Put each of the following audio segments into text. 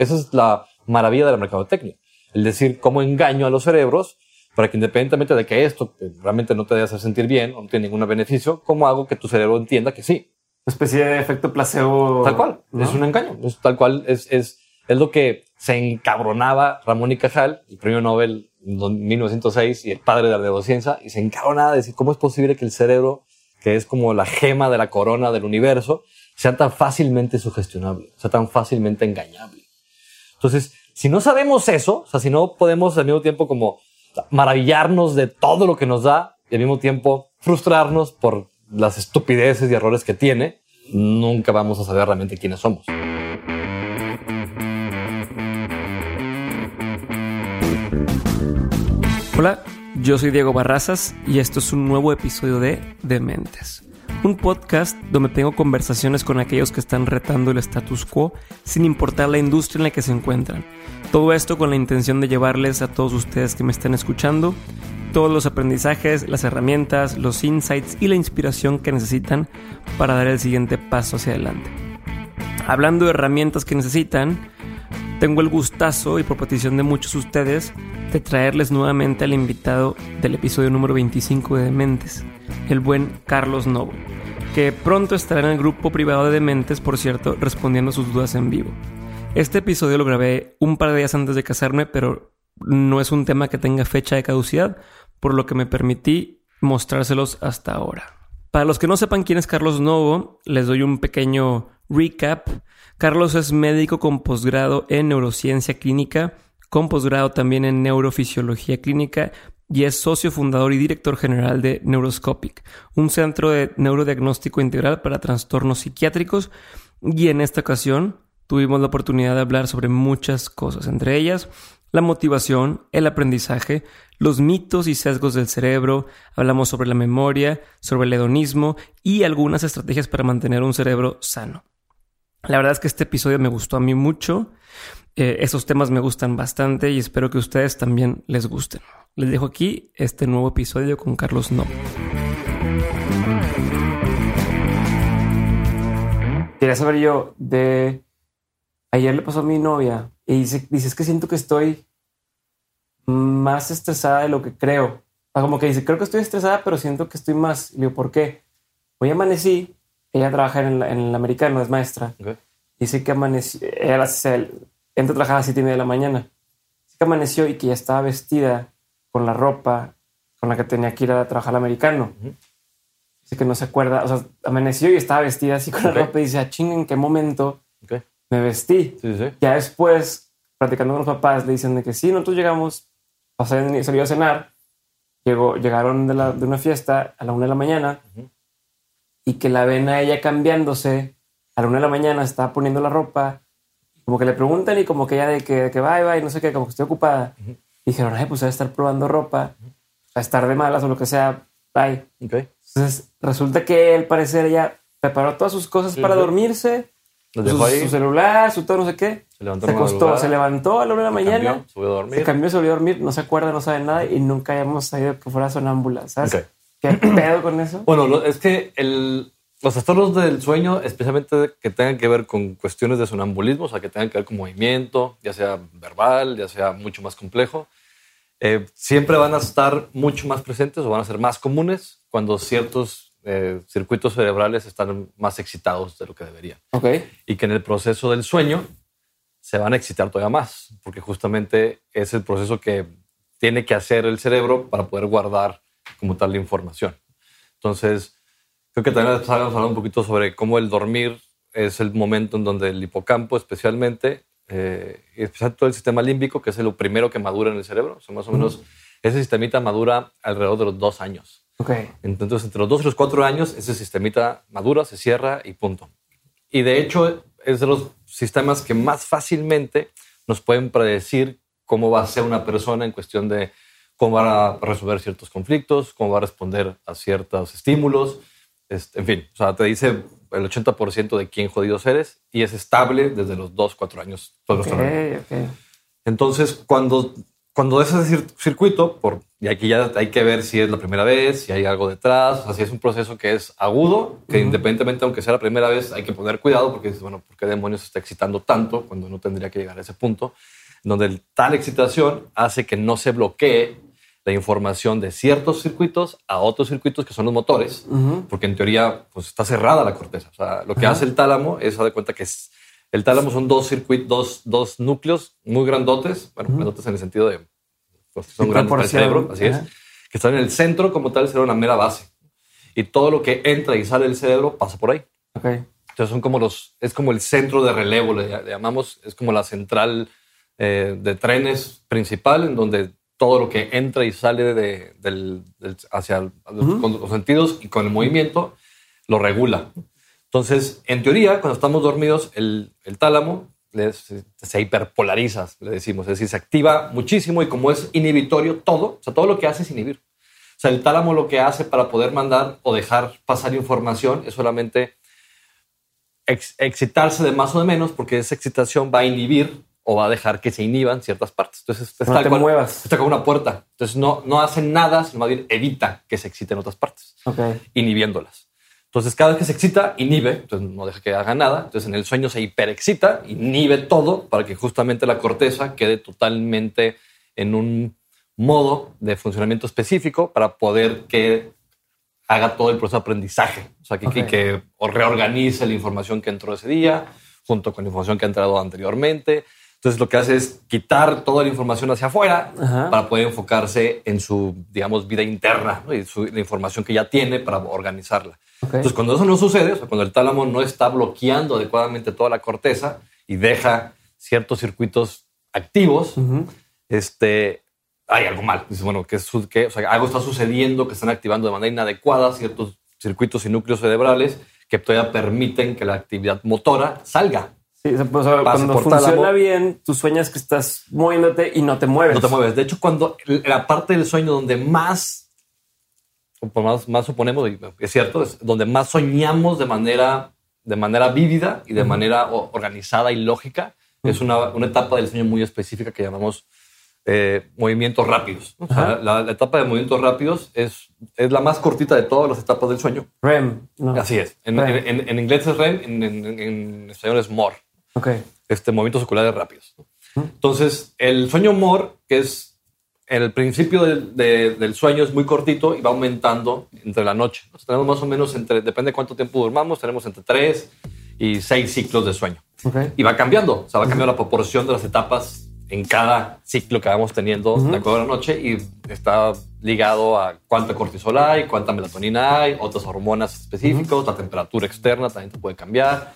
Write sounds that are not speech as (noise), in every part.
Esa es la maravilla de la mercadotecnia. El decir cómo engaño a los cerebros para que independientemente de que esto realmente no te debe hacer sentir bien o no tiene ningún beneficio, ¿cómo hago que tu cerebro entienda que sí? Una especie de efecto placebo. Tal cual. Es un engaño. Es tal cual. Es, es, es lo que se encabronaba Ramón y Cajal, el premio Nobel en 1906 y el padre de la neurociencia, y se encabronaba de decir cómo es posible que el cerebro, que es como la gema de la corona del universo, sea tan fácilmente sugestionable, sea tan fácilmente engañable. Entonces, si no sabemos eso, o sea, si no podemos al mismo tiempo como maravillarnos de todo lo que nos da y al mismo tiempo frustrarnos por las estupideces y errores que tiene, nunca vamos a saber realmente quiénes somos. Hola, yo soy Diego Barrazas y esto es un nuevo episodio de Dementes, un podcast donde tengo conversaciones con aquellos que están retando el status quo sin importar la industria en la que se encuentran. Todo esto con la intención de llevarles a todos ustedes que me están escuchando todos los aprendizajes, las herramientas, los insights y la inspiración que necesitan para dar el siguiente paso hacia adelante. Hablando de herramientas que necesitan, tengo el gustazo y por petición de muchos de ustedes de traerles nuevamente al invitado del episodio número 25 de Dementes, el buen Carlos Novo, que pronto estará en el grupo privado de Dementes, por cierto, respondiendo sus dudas en vivo. Este episodio lo grabé un par de días antes de casarme, pero no es un tema que tenga fecha de caducidad, por lo que me permití mostrárselos hasta ahora. Para los que no sepan quién es Carlos Novo, les doy un pequeño recap. Carlos es médico con posgrado en neurociencia clínica, con posgrado también en neurofisiología clínica y es socio fundador y director general de Neuroscopic, un centro de neurodiagnóstico integral para trastornos psiquiátricos. Y en esta ocasión tuvimos la oportunidad de hablar sobre muchas cosas, entre ellas la motivación, el aprendizaje, los mitos y sesgos del cerebro, hablamos sobre la memoria, sobre el hedonismo y algunas estrategias para mantener un cerebro sano. La verdad es que este episodio me gustó a mí mucho, eh, esos temas me gustan bastante y espero que ustedes también les gusten. Les dejo aquí este nuevo episodio con Carlos No. Quería saber yo de... Ayer le pasó a mi novia y dice, dice, que siento que estoy más estresada de lo que creo. como que dice, creo que estoy estresada, pero siento que estoy más. Y digo, ¿por qué? Hoy amanecí, ella trabaja en, el americano, es maestra. Dice que amaneció, ella entra a trabajar a las siete y media de la mañana. Dice que amaneció y que ya estaba vestida con la ropa con la que tenía que ir a trabajar al americano. Dice que no se acuerda, o sea, amaneció y estaba vestida así con la ropa y dice, ah, ching, ¿en qué momento me vestí. Ya después, platicando con los papás, le dicen de que sí, nosotros llegamos, salió a cenar, llegó, llegaron de, la, de, una fiesta a la una de la mañana y que la ven a ella cambiándose a la una de la mañana, estaba poniendo la ropa, como que le preguntan y como que ella de que, que va y no sé qué, como que estoy ocupada. dijeron, ay, pues a estar probando ropa, a estar de malas o lo que sea, bye. Entonces resulta que al parecer ella preparó todas sus cosas para dormirse su, celular, su todo, no sé qué. Se levantó, se acostó, se levantó a la hora de la mañana. se dormir. Se cambió, se volvió a dormir, no se acuerda, no sabe nada y nunca habíamos sabido que fuera sonámbula. ¿Sabes? ¿Qué (clears throat) pedo con eso? Bueno, es que el, los trastornos del sueño, especialmente que tengan que ver con cuestiones de sonambulismo, o sea, que tengan que ver con movimiento, ya sea verbal, ya sea mucho más complejo, eh, siempre van a estar mucho más presentes o van a ser más comunes cuando ciertos eh, circuitos cerebrales están más excitados de lo que deberían. Okay. Y que en el proceso del sueño se van a excitar todavía más, porque justamente es el proceso que tiene que hacer el cerebro para poder guardar como tal la información. Entonces, creo que también vamos a hablar un poquito sobre cómo el dormir es el momento en donde el hipocampo especialmente, eh, especialmente todo el sistema límbico, que es lo primero que madura en el cerebro, o más o menos ese sistemita madura alrededor de los dos años. Entonces, entre los dos y los cuatro años, ese sistemita madura, se cierra y punto. Y de hecho, es de los sistemas que más fácilmente nos pueden predecir cómo va a ser una persona en cuestión de cómo va a resolver ciertos conflictos, cómo va a responder a ciertos estímulos. en fin, o sea, te dice el 80% de quién jodido eres y es estable desde los 2, 4 años. Entonces, cuando cuando ese cir- circuito, por, y aquí ya hay que ver si es la primera vez, si hay algo detrás, o sea, si es un proceso que es agudo, que independientemente, aunque sea la primera vez, hay que poner cuidado porque dices, bueno, ¿por qué demonios se está excitando tanto cuando no tendría que llegar a ese punto? Donde tal excitación hace que no se bloquee la información de ciertos circuitos a otros circuitos que son los motores, porque en teoría pues, está cerrada la corteza. O sea, lo que hace el tálamo es dar cuenta que es, el tálamo son dos circuitos, dos, dos núcleos muy grandotes, bueno, grandotes en el sentido de pues, son De grandes para el cerebro, así es, que están en el centro como tal, será una mera base. Y todo lo que entra y sale del cerebro pasa por ahí. Ok. Entonces son como los, es como el centro de relevo, le, le llamamos, es como la central eh, de trenes principal, en donde todo lo que entra y sale de, del, del- hacia el- con los sentidos y con el movimiento lo regula. Entonces, en teoría, cuando estamos dormidos, el, el tálamo se, se hiperpolariza, le decimos, es decir, se activa muchísimo y como es inhibitorio todo, o sea, todo lo que hace es inhibir. O sea, el tálamo lo que hace para poder mandar o dejar pasar información es solamente ex- excitarse de más o de menos, porque esa excitación va a inhibir o va a dejar que se inhiban ciertas partes. Entonces, es No te cual- muevas. Está como una puerta. Entonces, no, no hace nada, sino más bien evita que se exciten otras partes, Ok. inhibiéndolas. Entonces, cada vez que se excita, inhibe, entonces no deja que haga nada. Entonces, en el sueño se hiperexcita, inhibe todo para que justamente la corteza quede totalmente en un modo de funcionamiento específico para poder que haga todo el proceso de aprendizaje. O sea, que, que- Ok. que reorganice la información que entró ese día junto con la información que ha entrado anteriormente. Entonces, lo que hace es quitar toda la información hacia afuera Ajá. para poder enfocarse en su, digamos, vida interna ¿no? y su- la información que ya tiene para organizarla. Ok. Entonces, cuando eso no sucede, o sea, cuando el tálamo no está bloqueando adecuadamente toda la corteza y deja ciertos circuitos activos, este, hay algo mal. Dices, bueno, que, su- que o sea, algo está sucediendo, que están activando de manera inadecuada ciertos circuitos y núcleos cerebrales que todavía permiten que la actividad motora salga. Sí, o sea, pues, cuando funciona bien, tú sueñas que estás moviéndote y no te mueves. No te mueves. De hecho, cuando la parte del sueño donde más, más, más suponemos, es cierto, es donde más soñamos de manera, de manera vívida y de manera o- organizada y lógica, es una, una etapa del sueño muy específica que llamamos eh, movimientos rápidos. O sea, la, la etapa de movimientos rápidos es, es la más cortita de todas las etapas del sueño. REM. No. Así es. En, REM. en- en- en inglés es REM, en, español es MOR Ok. este, movimientos oculares rápidos. Entonces, el sueño MOR, que es el principio del, de- del sueño, es muy cortito y va aumentando entre la noche. Entonces, tenemos más o menos entre, depende de cuánto tiempo durmamos, tenemos entre 3 y 6 ciclos de sueño. Ok. Y va cambiando, o sea, va cambiando la proporción de las etapas en cada ciclo que vamos teniendo de acuerdo a la noche y está ligado a cuánta cortisol hay, cuánta melatonina hay, otras hormonas específicas, la temperatura externa también te puede cambiar,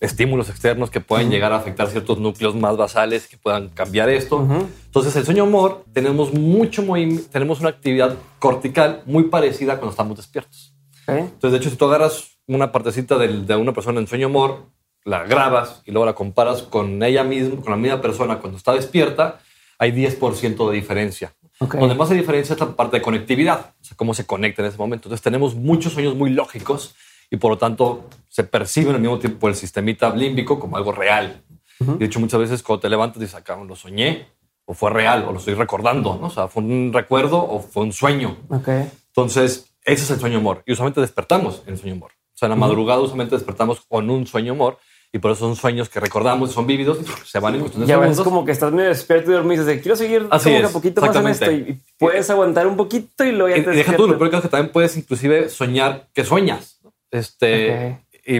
estímulos externos que pueden llegar a afectar ciertos núcleos más basales que puedan cambiar esto. Entonces, el sueño MOR tenemos mucho tenemos una actividad cortical muy parecida cuando estamos despiertos. Ok. Entonces, de hecho, si tú agarras una partecita del- de una persona en sueño MOR, la grabas y luego la comparas con ella misma, con la misma persona cuando está despierta, hay 10% de diferencia. Ok. Donde más hay diferencia es la parte de conectividad, o sea, cómo se conecta en ese momento. Entonces, tenemos muchos sueños muy lógicos y por lo tanto se perciben al mismo tiempo el sistemita límbico como algo real. De hecho, muchas veces cuando te levantas dices, acá lo soñé, o fue real, o lo estoy recordando, ¿no? O sea, fue un recuerdo o fue un sueño. Ok. Entonces, ese es el sueño humor. Y usualmente despertamos en el sueño humor. O sea, en la madrugada usualmente despertamos con un sueño humor y por eso son sueños que recordamos, son vívidos, se van en cuestión de Ya ves, segundos. como que estás medio despierto y dormido y dices, quiero seguir Así como que es, un poquito más en esto y puedes aguantar un poquito y luego ya Y, te y deja tú, lo peor que que también puedes inclusive soñar que sueñas. Este, Y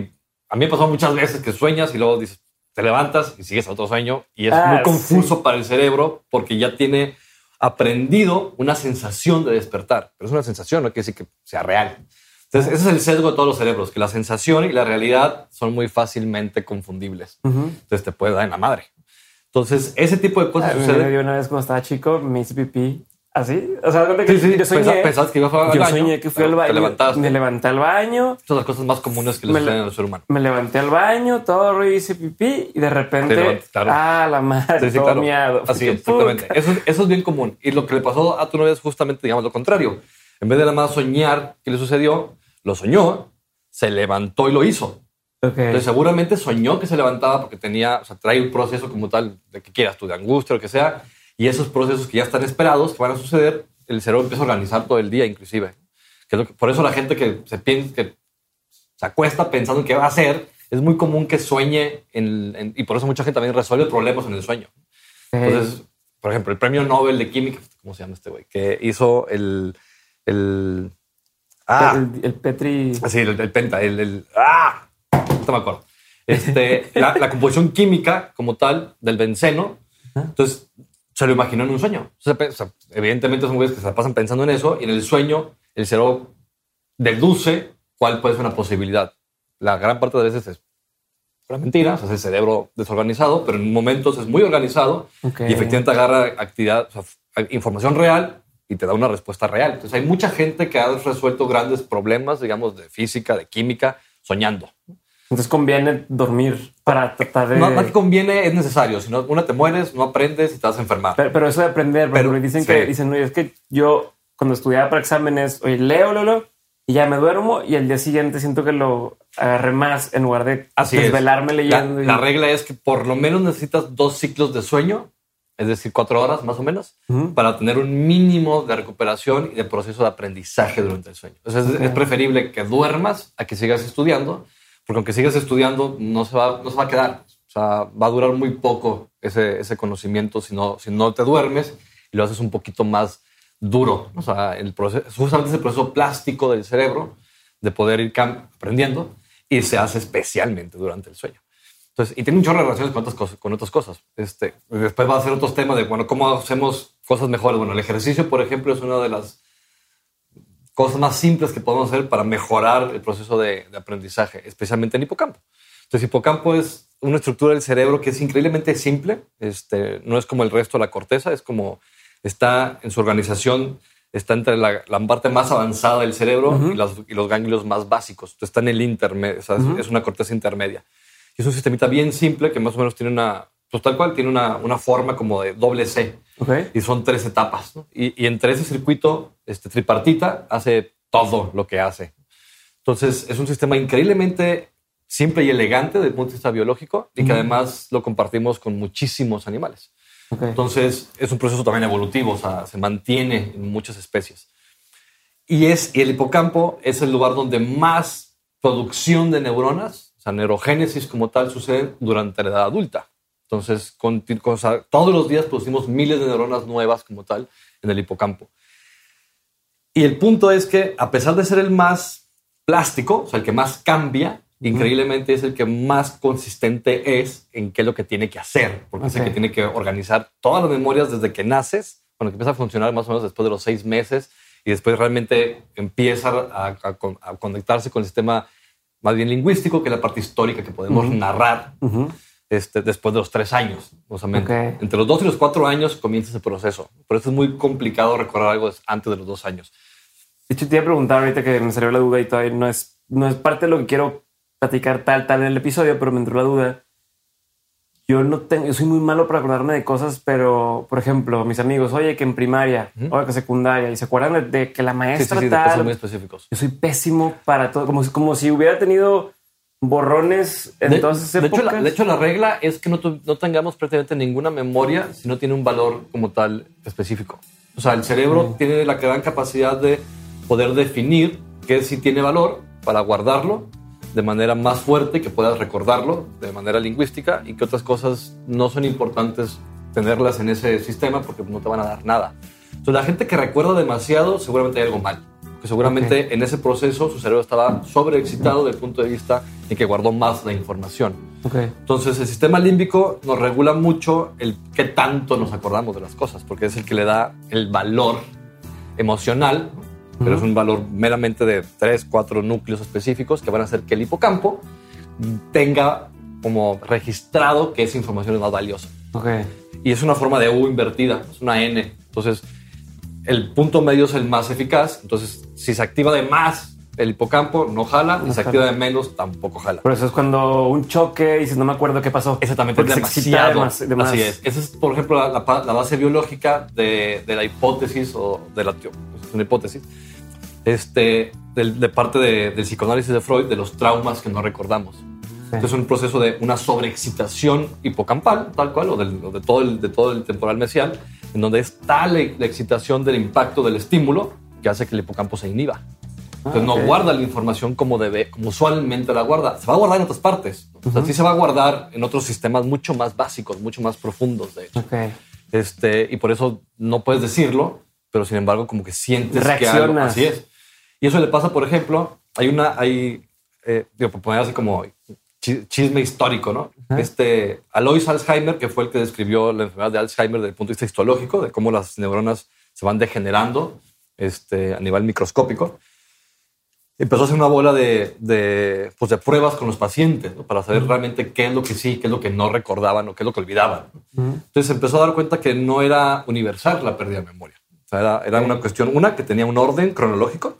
a mí me pasó muchas veces que sueñas y luego dices, te levantas y sigues a otro sueño y es Ah, muy confuso sí. para el cerebro porque ya tiene aprendido una sensación de despertar. Pero es una sensación, no quiere decir que sea real. Entonces, ese es el sesgo de todos los cerebros, que la sensación y la realidad son muy fácilmente confundibles. Entonces te puede dar en la madre. Entonces, ese tipo de cosas A mí me suceden. dio una vez cuando estaba chico, me hice pipí así. O sea, cuenta que Sí, sí, yo soñé. pensa- pensabas que ibas al yo baño, soñé que fui al baño. levantaste. Me levanté al baño. Son las cosas más comunes que le suceden al ser humano. Me levanté al baño, todo hice pipí y de repente, claro. ah, la madre, Sí, todo claro. miado. Así exactamente. Eso, eso es bien común. Y lo que le pasó a tu novia es justamente, digamos, lo contrario. En vez de nada más soñar qué le sucedió, lo soñó, se levantó y lo hizo. Ok. Entonces, seguramente soñó que se levantaba porque tenía, o sea, trae un proceso como tal de que quieras tú, de angustia o lo que sea, Y esos procesos que ya están esperados, que van a suceder, el cerebro empieza a organizar todo el día, inclusive. Que por eso la gente que se piensa, que se acuesta pensando en qué va a hacer, es muy común que sueñe en, y por eso mucha gente también resuelve problemas en el sueño. Entonces, por ejemplo, el premio Nobel de Química, ¿cómo se llama este güey? Que hizo el... el ah, el, Petri... Sí, el, Penta, el... ah, no me acuerdo. Este, la, composición química como tal del benceno. Entonces, se lo imaginó en un sueño. evidentemente son güeyes que se pasan pensando en eso y en el sueño el cerebro deduce cuál puede ser una posibilidad. La gran parte de veces es una mentira, o sea, es el cerebro desorganizado, pero en momentos es muy organizado y efectivamente agarra actividad, información real y te da una respuesta real. Entonces hay mucha gente que ha resuelto grandes problemas, digamos, de física, de química, soñando. Entonces conviene dormir para tratar de... No, no conviene, es necesario. Si no, una te mueres, no aprendes y te vas a enfermar. Pero, eso de aprender, pero, dicen que dicen, es que yo cuando estudiaba para exámenes, oye, leo, leo, y ya me duermo y el día siguiente siento que lo agarré más en lugar de desvelarme leyendo. La, regla es que por lo menos necesitas dos ciclos de sueño, es decir, cuatro horas más o menos, para tener un mínimo de recuperación y de proceso de aprendizaje durante el sueño. Entonces es, preferible que duermas a que sigas estudiando, porque aunque sigas estudiando no se va, no se va a quedar. O sea, va a durar muy poco ese, ese conocimiento si no, si no te duermes y lo haces un poquito más duro. O sea, el proceso, justamente ese proceso plástico del cerebro de poder ir aprendiendo y se hace especialmente durante el sueño. Entonces, y tiene muchas relaciones con otras cosas. Con otras cosas. Este, después va a ser otros temas de, bueno, cómo hacemos cosas mejores. Bueno, el ejercicio, por ejemplo, es una de las cosas más simples que podemos hacer para mejorar el proceso de, de aprendizaje, especialmente en hipocampo. Entonces, hipocampo es una estructura del cerebro que es increíblemente simple. Este, no es como el resto de la corteza, es como está en su organización, está entre la, parte más avanzada del cerebro y, los, ganglios más básicos. está en el intermedio, es una corteza intermedia. Y es un sistemita bien simple que más o menos tiene una, pues tal cual, tiene una, una forma como de doble C. Y son tres etapas. Y, entre ese circuito este, tripartita hace todo lo que hace. Entonces, es un sistema increíblemente simple y elegante desde el punto de vista biológico y que además lo compartimos con muchísimos animales. Entonces, es un proceso también evolutivo, o sea, se mantiene en muchas especies. Y, es, y el hipocampo es el lugar donde más producción de neuronas, o sea, neurogénesis como tal, sucede durante la edad adulta. Entonces, con, todos los días producimos miles de neuronas nuevas como tal en el hipocampo. Y el punto es que, a pesar de ser el más plástico, o sea, el que más cambia, increíblemente es el que más consistente es en qué es lo que tiene que hacer, porque es el que tiene que organizar todas las memorias desde que naces, cuando empieza a funcionar más o menos después de los seis meses y después realmente empieza a, conectarse con el sistema más bien lingüístico, que es la parte histórica que podemos narrar este, después de los tres años. Entre los dos y los cuatro años comienza ese proceso. Por eso es muy complicado recordar algo antes de los dos años. De hecho, te iba a preguntar ahorita que me salió la duda y todavía no es, no es parte de lo que quiero platicar tal, tal en el episodio, pero me entró la duda. Yo no tengo, yo soy muy malo para acordarme de cosas, pero por ejemplo, mis amigos, oye, que en primaria, o que secundaria, y se acuerdan de, que la maestra sí, sí, tal. muy específicos. Yo soy pésimo para todo, como, como si hubiera tenido borrones en todas de Hecho, la, de hecho, la regla es que no, no, tengamos prácticamente ninguna memoria si no tiene un valor como tal específico. O sea, el cerebro tiene la gran capacidad de poder definir qué sí tiene valor para guardarlo de manera más fuerte, que puedas recordarlo de manera lingüística y que otras cosas no son importantes tenerlas en ese sistema porque no te van a dar nada. Entonces la gente que recuerda demasiado seguramente hay algo mal, que seguramente en ese proceso su cerebro estaba sobreexcitado desde el punto de vista en que guardó más la información. Entonces el sistema límbico nos regula mucho el qué tanto nos acordamos de las cosas, porque es el que le da el valor emocional pero es un valor meramente de tres, cuatro núcleos específicos que van a hacer que el hipocampo tenga como registrado que esa información es más valiosa. Okay. Y es una forma de U invertida, es una N. Entonces, el punto medio es el más eficaz. Entonces, si se activa de más el hipocampo, no jala, y se activa de menos, tampoco jala. Por eso es cuando un choque y dices, no me acuerdo qué pasó. Exactamente, es demasiado. Así es. Esa es, por ejemplo, la, base biológica de, de, la hipótesis o de la, es una hipótesis este, de, parte del psicoanálisis de Freud de los traumas que no recordamos. Entonces es un proceso de una sobreexcitación hipocampal, tal cual, o, de, todo el, de todo el temporal mesial, en donde es tal la excitación del impacto del estímulo que hace que el hipocampo se inhiba. Entonces Ah, no ok. guarda la información como debe, como usualmente la guarda. Se va a guardar en otras partes. O sea, sí se va a guardar en otros sistemas mucho más básicos, mucho más profundos, de hecho. Ok. Este, y por eso no puedes decirlo, pero sin embargo, como que sientes que algo Reaccionas. así es. Y eso le pasa, por ejemplo, hay una, hay, eh, digo, por poner así como chisme histórico, ¿no? Este Alois Alzheimer, que fue el que describió la enfermedad de Alzheimer desde el punto de vista histológico, de cómo las neuronas se van degenerando este, a nivel microscópico. Empezó a hacer una bola de, de, pues de pruebas con los pacientes ¿no? para saber realmente qué es lo que sí, qué es lo que no recordaban o qué es lo que olvidaban. Entonces empezó a dar cuenta que no era universal la pérdida de memoria. O sea, era, era una cuestión, una, que tenía un orden cronológico.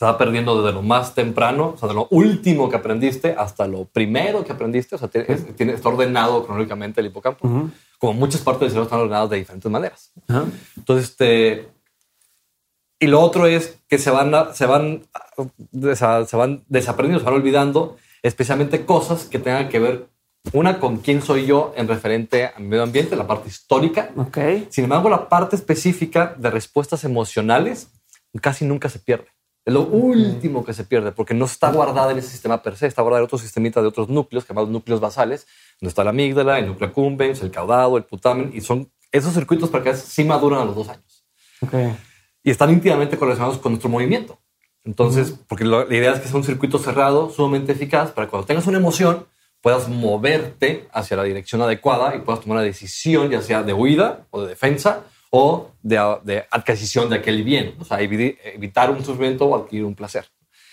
Se va perdiendo desde lo más temprano, o sea, de lo último que aprendiste hasta lo primero que aprendiste. O sea, tiene, es- tiene- está ordenado cronológicamente el hipocampo. Como muchas partes del cerebro están ordenadas de diferentes maneras. Ajá. Entonces, este. Y lo otro es que se van, se van, desa- se van desaprendiendo, se van olvidando, especialmente cosas que tengan que ver, una, con quién soy yo en referente a mi medio ambiente, la parte histórica. Ok. Sin embargo, la parte específica de respuestas emocionales casi nunca se pierde. Es lo último que se pierde porque no está guardada en ese sistema per se, está guardada en otro sistemita de otros núcleos, llamados núcleos basales, donde está la amígdala, el núcleo accumbens, el caudado, el putamen, y son esos circuitos para que sí maduran a los dos años Ok. y están íntimamente correlacionados con nuestro movimiento. Entonces, porque lo- la idea es que sea un circuito cerrado, sumamente eficaz, para que cuando tengas una emoción puedas moverte hacia la dirección adecuada y puedas tomar una decisión, ya sea de huida o de defensa o de, de adquisición de aquel bien, o sea, evi- evitar un sufrimiento o adquirir un placer.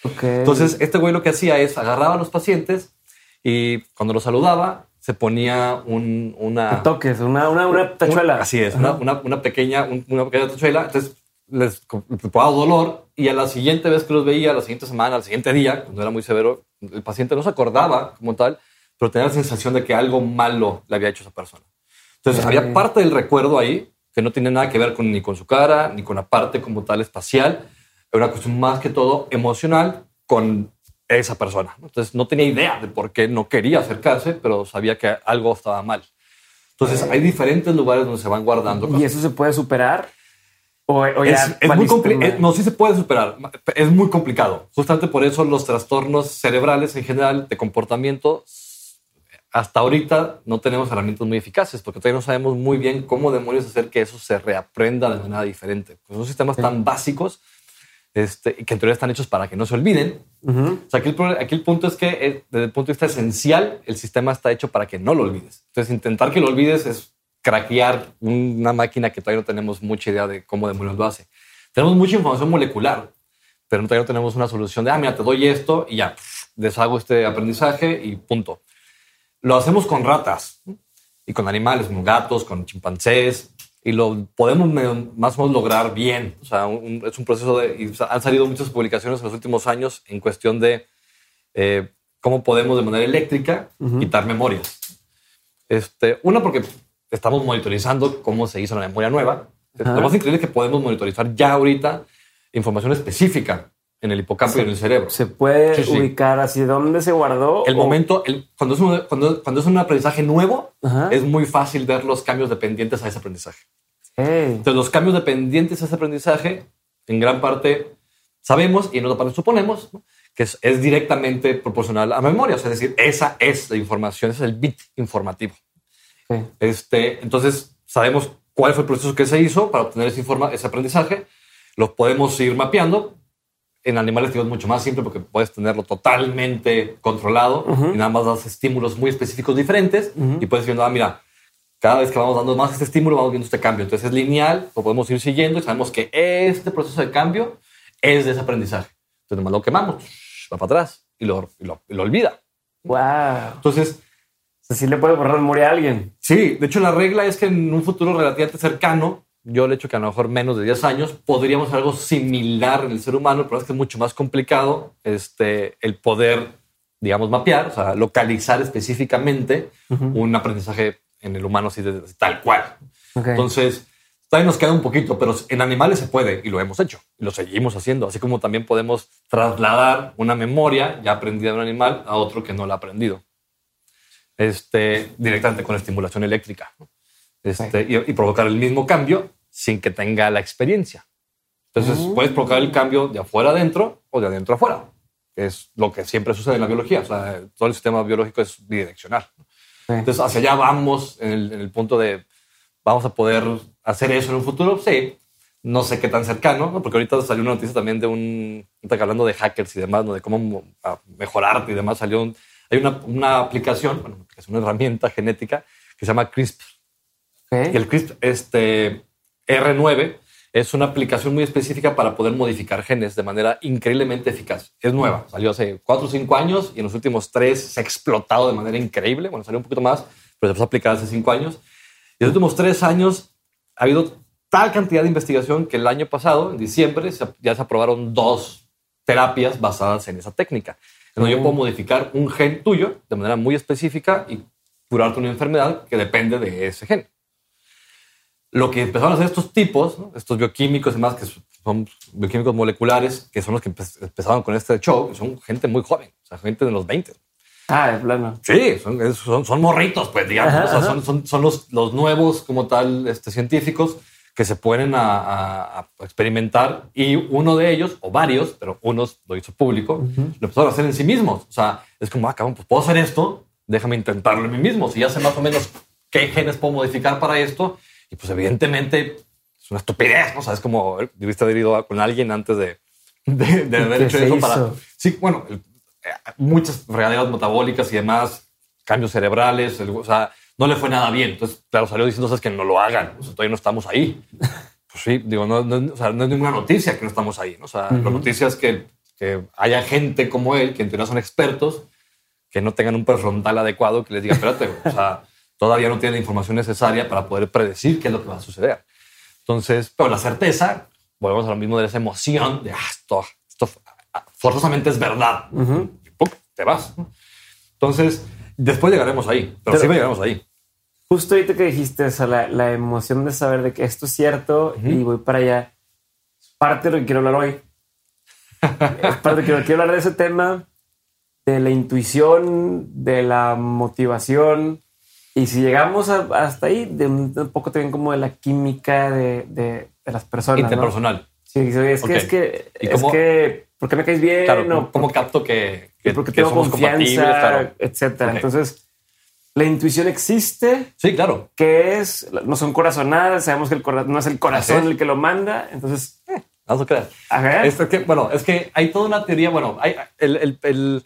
Ok. Entonces, este güey lo que hacía es agarraba a los pacientes y cuando los saludaba se ponía un, una... toques, una, una, una tachuela. Un- así es, una, una- una pequeña, un- una pequeña tachuela. Entonces les provocaba dolor y a la siguiente vez que los veía, a la siguiente semana, al siguiente día, cuando era muy severo, el paciente no se acordaba como tal, pero tenía la sensación de que algo malo le había hecho a esa persona. Entonces Ok. había parte del recuerdo ahí que no tiene nada que ver con, ni con su cara, ni con la parte como tal espacial. Era una cuestión más que todo emocional con esa persona. Entonces no tenía idea de por qué no quería acercarse, pero sabía que algo estaba mal. Entonces hay diferentes lugares donde se van guardando ¿Y eso se puede superar? O, o ya Es, es muy complicado. No, sí se puede superar. Es muy complicado. Justamente por eso los trastornos cerebrales en general de comportamiento, hasta ahorita no tenemos herramientas muy eficaces porque todavía no sabemos muy bien cómo demonios hacer que eso se reaprenda de manera diferente. Pues son sistemas tan básicos este, que en teoría están hechos para que no se olviden. Ujú. O sea, aquí el, aquí el punto es que eh, desde el punto de vista esencial, el sistema está hecho para que no lo olvides. Entonces, intentar que lo olvides es craquear una máquina que todavía no tenemos mucha idea de cómo demonios lo hace. Tenemos mucha información molecular, pero todavía no tenemos una solución de, ah, mira, te doy esto y ya, deshago este aprendizaje y punto. Lo hacemos con ratas y con animales, con gatos, con chimpancés, y lo podemos más o menos lograr bien. O sea, un- es un proceso de... Y han salido muchas publicaciones en los últimos años en cuestión de eh, cómo podemos de manera eléctrica quitar memorias. Este, una, porque estamos monitorizando cómo se hizo la memoria nueva. Ajá. Lo más increíble es que podemos monitorizar ya ahorita información específica en el hipocampo y en el cerebro. Se puede Sí, sí. ubicar así dónde se guardó. El o- momento, el- cuando, es un, cuando, cuando es un aprendizaje nuevo, Ajá. es muy fácil ver los cambios dependientes a ese aprendizaje. Ey. Entonces, los cambios dependientes a ese aprendizaje, en gran parte sabemos y en otra parte suponemos ¿no? que es, es directamente proporcional a memoria. O sea, es decir, esa es la información, ese es el bit informativo. Este, entonces, sabemos cuál fue el proceso que se hizo para obtener ese, informa, ese aprendizaje. Lo podemos ir mapeando. En animales es mucho más simple porque puedes tenerlo totalmente controlado y nada más das estímulos muy específicos diferentes y puedes ir viendo, ah, mira, cada vez que vamos dando más este estímulo, vamos viendo este cambio. Entonces es lineal, lo podemos ir siguiendo y sabemos que este proceso de cambio es de ese aprendizaje. Entonces, nomás lo quemamos, va para atrás y lo, y lo, y lo olvida. Wow. Entonces, O sea, sí le puede borrar memoria a alguien. Sí, de hecho la regla es que en un futuro relativamente cercano, yo le echo que a lo mejor menos de 10 años, podríamos hacer algo similar en el ser humano, pero es que es mucho más complicado este, el poder, digamos, mapear, o sea, localizar específicamente un aprendizaje en el humano así de, tal cual. Ok. Entonces, todavía nos queda un poquito, pero en animales se puede y lo hemos hecho y lo seguimos haciendo, así como también podemos trasladar una memoria ya aprendida de un animal a otro que no la ha aprendido este, directamente con estimulación eléctrica. este, y, y provocar el mismo cambio sin que tenga la experiencia. Entonces Mm. puedes provocar el cambio de afuera adentro o de adentro afuera, que es lo que siempre sucede en la biología. O sea, todo el sistema biológico es bidireccional. Sí. Entonces, hacia allá vamos en el, en el punto de, ¿vamos a poder hacer eso en un futuro? Sí. No sé qué tan cercano, ¿no? porque ahorita salió una noticia también de un, hablando de hackers y demás, ¿no? de cómo mejorarte y demás, salió un- hay una, una aplicación, bueno, es una herramienta genética que se llama CRISPR. Y el CRISPR este, R9 es una aplicación muy específica para poder modificar genes de manera increíblemente eficaz. Es nueva, salió hace 4 o 5 años y en los últimos 3 se ha explotado de manera increíble. Bueno, salió un poquito más, pero se empezó a aplicar hace 5 años. Y en los últimos 3 años ha habido tal cantidad de investigación que el año pasado, en diciembre, ya se aprobaron dos terapias basadas en esa técnica. En donde yo puedo modificar un gen tuyo de manera muy específica y curarte una enfermedad que depende de ese gen lo que empezaron a hacer estos tipos, ¿no? estos bioquímicos y demás, que son bioquímicos moleculares, que son los que empe- empezaron con este show, son gente muy joven, o sea, gente de los 20. Ah, de plano. Sí, son, son, son morritos, pues, digamos. Ajá, o sea, son, son, son los, los nuevos, como tal, este, científicos que se ponen a, a- a experimentar y uno de ellos, o varios, pero unos lo hizo público, lo empezaron a hacer en sí mismos. O sea, es como, ah, cabrón, pues puedo hacer esto, déjame intentarlo en mí mismo. Si ya sé más o menos qué genes puedo modificar para esto, y pues evidentemente es una estupidez, ¿no? O sea, es como, eh, debiste haber ido con alguien antes de, de, de haber hecho eso para... Sí, bueno, el- eh, muchas regaderas metabólicas y demás, cambios cerebrales, el- o sea, no le fue nada bien. Entonces, claro, salió diciendo "Sabes que no lo hagan, o sea, todavía no estamos ahí. (laughs) Pues sí, digo, no, no- o sea, no es ninguna noticia que no estamos ahí. ¿no? O sea, la noticia es que, que haya gente como él, que en teoría son expertos, que no tengan un prefrontal adecuado que les diga, espérate, o sea, todavía no tienen la información necesaria para poder predecir qué es lo que va a suceder. Entonces, pero la certeza, volvemos a lo mismo de esa emoción de ah, esto, esto forzosamente es verdad. Y ¡pum! te vas. Entonces, después llegaremos ahí, pero, Pero- sí llegaremos ahí. Justo ahorita que dijiste, o sea, la, la emoción de saber de que esto es cierto y voy para allá, parte de lo que quiero hablar hoy. (laughs) es parte de lo que quiero hablar de ese tema, de la intuición, de la motivación. Y si llegamos a- hasta ahí, de un, de un poco también como de la química de, de- de las personas. ¿no? Interpersonal. Sí, es que, es que, ¿Y es que, ¿por qué me caes bien? Claro, ¿cómo, capto que, que, porque que tengo somos confianza, Claro. etcétera. Entonces, la intuición existe, Sí, claro. que es, no son corazonadas, sabemos que el cora- no es el corazón es. el que lo manda, entonces, Vamos a creer. Es que, bueno, es que hay toda una teoría. Bueno, hay el, el- el-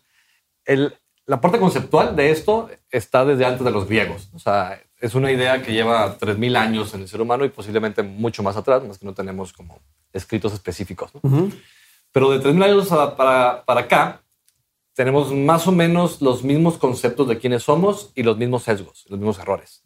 el- la parte conceptual de esto está desde antes de los griegos. O sea, es una idea que lleva 3000 años en el ser humano y posiblemente mucho más atrás, más que no tenemos como escritos específicos. ¿no? Pero de 3000 años a- para, para acá, tenemos más o menos los mismos conceptos de quiénes somos y los mismos sesgos, los mismos errores.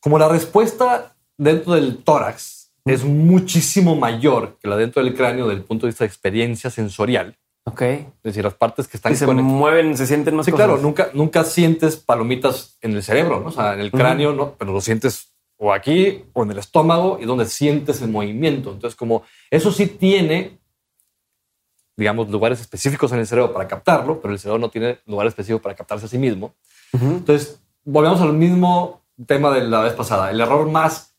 Como la respuesta dentro del tórax es muchísimo mayor que la dentro del cráneo desde el punto de vista de experiencia sensorial, ok. es decir, las partes que están se conectadas. mueven, se sienten más Sí, cosas. claro, nunca, nunca sientes palomitas en el cerebro, ¿no? O sea, en el cráneo, no, pero lo sientes o aquí o en el estómago y donde sientes el movimiento. Entonces, como eso sí tiene, digamos, lugares específicos en el cerebro para captarlo, pero el cerebro no tiene lugar específico para captarse a sí mismo. Entonces, volvemos al mismo tema de la vez pasada. El error más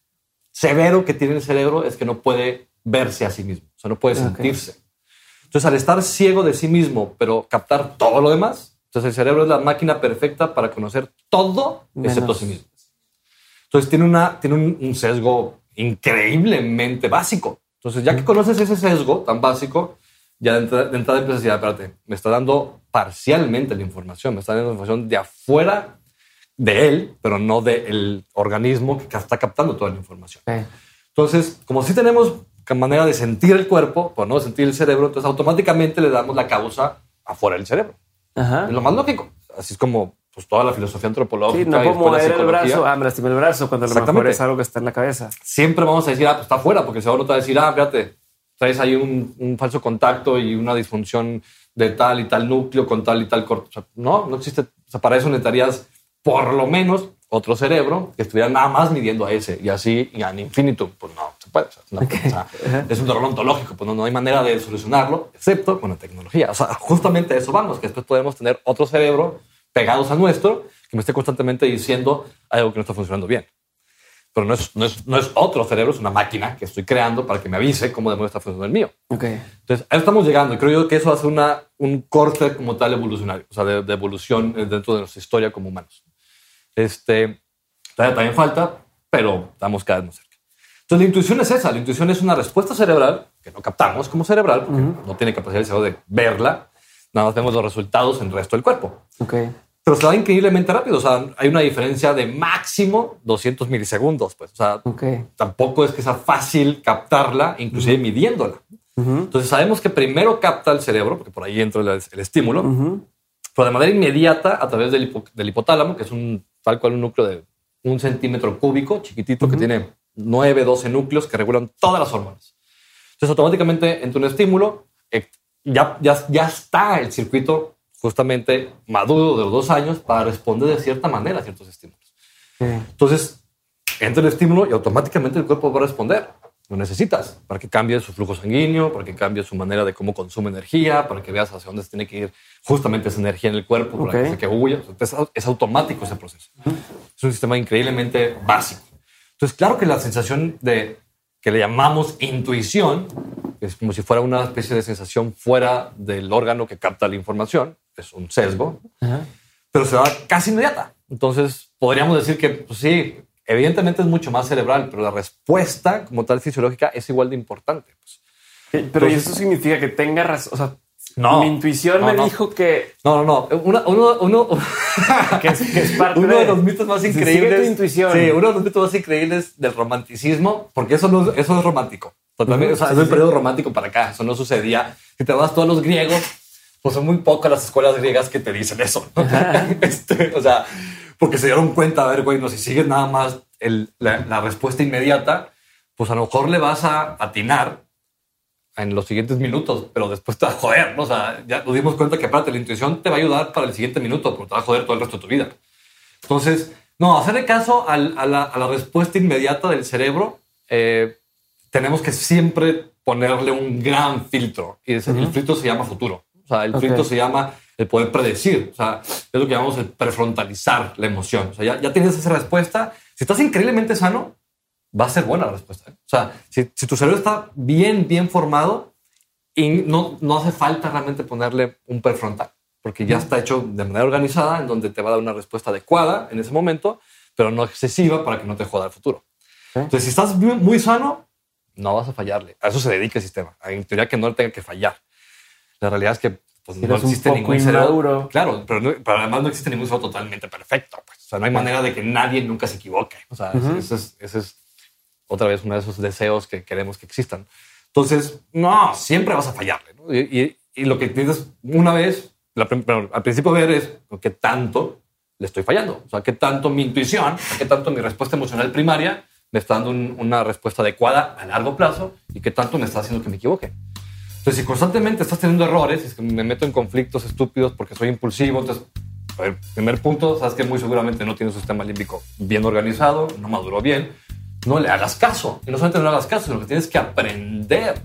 severo que tiene el cerebro es que no puede verse a sí mismo, o sea, no puede sentirse. Entonces, al estar ciego de sí mismo, pero captar todo lo demás, entonces el cerebro es la máquina perfecta para conocer todo excepto Menos. a sí mismo. Entonces, tiene, una, tiene un, un sesgo increíblemente básico. Entonces, ya que conoces ese sesgo tan básico, ya de entrada, de entrada empiezas a decir, "Ah, espérate, me está dando parcialmente la información, me está dando información de afuera de él, pero no del organismo que está captando toda la información. Entonces, como si tenemos manera de sentir el cuerpo, pero no de sentir el cerebro, entonces automáticamente le damos la causa afuera del cerebro. Ajá. Es lo más lógico. Así es como pues, toda la filosofía antropológica. Sí, no puedo mover el brazo. Ah, me lastimé el brazo cuando a lo mejor es algo que está en la cabeza. Siempre vamos a decir, ah, pues está afuera, porque el cerebro te va a decir, ah, fíjate, traes ahí un, un falso contacto y una disfunción de tal y tal núcleo con tal y tal corto. O sea, no, no existe. O sea, para eso necesitarías por lo menos otro cerebro que estuviera nada más midiendo a ese y así y an infinitum. Pues no, se puede. O sea, no, o sea, es un error ontológico, pues no, no hay manera de solucionarlo excepto con la tecnología. O sea, justamente a eso vamos, que después podemos tener otro cerebro pegados a nuestro que me esté constantemente diciendo algo que no está funcionando bien. pero no es, no, es, no es otro cerebro, es una máquina que estoy creando para que me avise cómo demonios está funcionando el mío. Ok. Entonces, ahí estamos llegando y creo yo que eso hace una, un corte como tal evolucionario, o sea, de, de evolución dentro de nuestra historia como humanos. Este, todavía también falta, pero estamos cada vez más cerca. Entonces, la intuición es esa. La intuición es una respuesta cerebral que no captamos como cerebral, porque no tiene capacidad el cerebro de verla. Nada más vemos los resultados en el resto del cuerpo. Ok. Pero se va increíblemente rápido. O sea, hay una diferencia de máximo 200 milisegundos. Pues, o sea, Ok. tampoco es que sea fácil captarla, inclusive midiéndola. Entonces sabemos que primero capta el cerebro, porque por ahí entra el, el estímulo, pero de manera inmediata a través del, hipo- del hipotálamo, que es un tal cual un núcleo de un centímetro cúbico, chiquitito, que tiene 9, 12 núcleos que regulan todas las hormonas. Entonces automáticamente entre un estímulo, eh, ya, ya, ya está el circuito justamente maduro de los dos años para responder de cierta manera a ciertos estímulos. Ok. Entonces, entra el estímulo y automáticamente el cuerpo va a responder. Lo necesitas para que cambie su flujo sanguíneo, para que cambie su manera de cómo consume energía, para que veas hacia dónde se tiene que ir justamente esa energía en el cuerpo, para que, se que huya. Es, es automático ese proceso. Es un sistema increíblemente básico. Entonces, claro que la sensación de que le llamamos intuición, que es como si fuera una especie de sensación fuera del órgano que capta la información, es un sesgo, Ajá. pero se da casi inmediata. Entonces, podríamos decir que, pues sí, evidentemente es mucho más cerebral, pero la respuesta como tal fisiológica es igual de importante. pues. Pero ¿y Entonces- eso significa que tenga razón? O sea, No. mi intuición No, me no. dijo que, No, no, no. Una- uno, uno, (laughs) que, es, que es parte uno de, de los mitos más increíbles. tu intuición. Sí, uno de los mitos más increíbles del romanticismo, porque eso no, eso es romántico. Totalmente, Ujú, o sea, sí, es un sí. periodo romántico para acá. Eso no sucedía. Si te vas todos los griegos, pues son muy pocas las escuelas griegas que te dicen eso. ¿no? (laughs) Este, o sea, porque se dieron cuenta, a ver, güey, no, si sigues nada más el- la, la respuesta inmediata, pues a lo mejor le vas a atinar en los siguientes minutos, pero después te va a joder, ¿no? O sea, ya nos dimos cuenta que aparte la intuición te va a ayudar para el siguiente minuto, pero te va a joder todo el resto de tu vida. Entonces, no, hacerle caso al- a, la, a la respuesta inmediata del cerebro, eh, tenemos que siempre ponerle un gran filtro. Y ese- el filtro se llama futuro. O sea, el Ok. filtro se llama el poder predecir. O sea, es lo que llamamos el prefrontalizar la emoción. O sea, ya, ya tienes esa respuesta. Si estás increíblemente sano, va a ser buena la respuesta. ¿eh? O sea, si, si tu cerebro está bien, bien formado y no, no hace falta realmente ponerle un prefrontal, porque ya está hecho de manera organizada en donde te va a dar una respuesta adecuada en ese momento, pero no excesiva para que no te joda el futuro. Entonces, si estás muy, sano, no vas a fallarle. A eso se dedica el sistema. En teoría que no le tenga que fallar. La realidad es que pues, Si no existe ningún cerebro. Claro, pero, no- pero además no existe ningún cerebro totalmente perfecto. pues. O sea, no hay manera de que nadie nunca se equivoque. O sea, ese- ese, es, ese es otra vez uno de esos deseos que queremos que existan. Entonces, no, siempre vas a fallarle. ¿no? Y, y- y lo que tienes una vez, la pero al principio ver es qué tanto le estoy fallando. O sea, qué tanto mi intuición, qué tanto mi respuesta emocional primaria me está dando un- una respuesta adecuada a largo plazo y qué tanto me está haciendo que me equivoque. Entonces, si constantemente estás teniendo errores, es que me meto en conflictos estúpidos porque soy impulsivo, entonces, a ver, primer punto, sabes que muy seguramente no tienes un sistema límbico bien organizado, no maduró bien, no le hagas caso. Y no solamente no le hagas caso, sino que tienes que aprender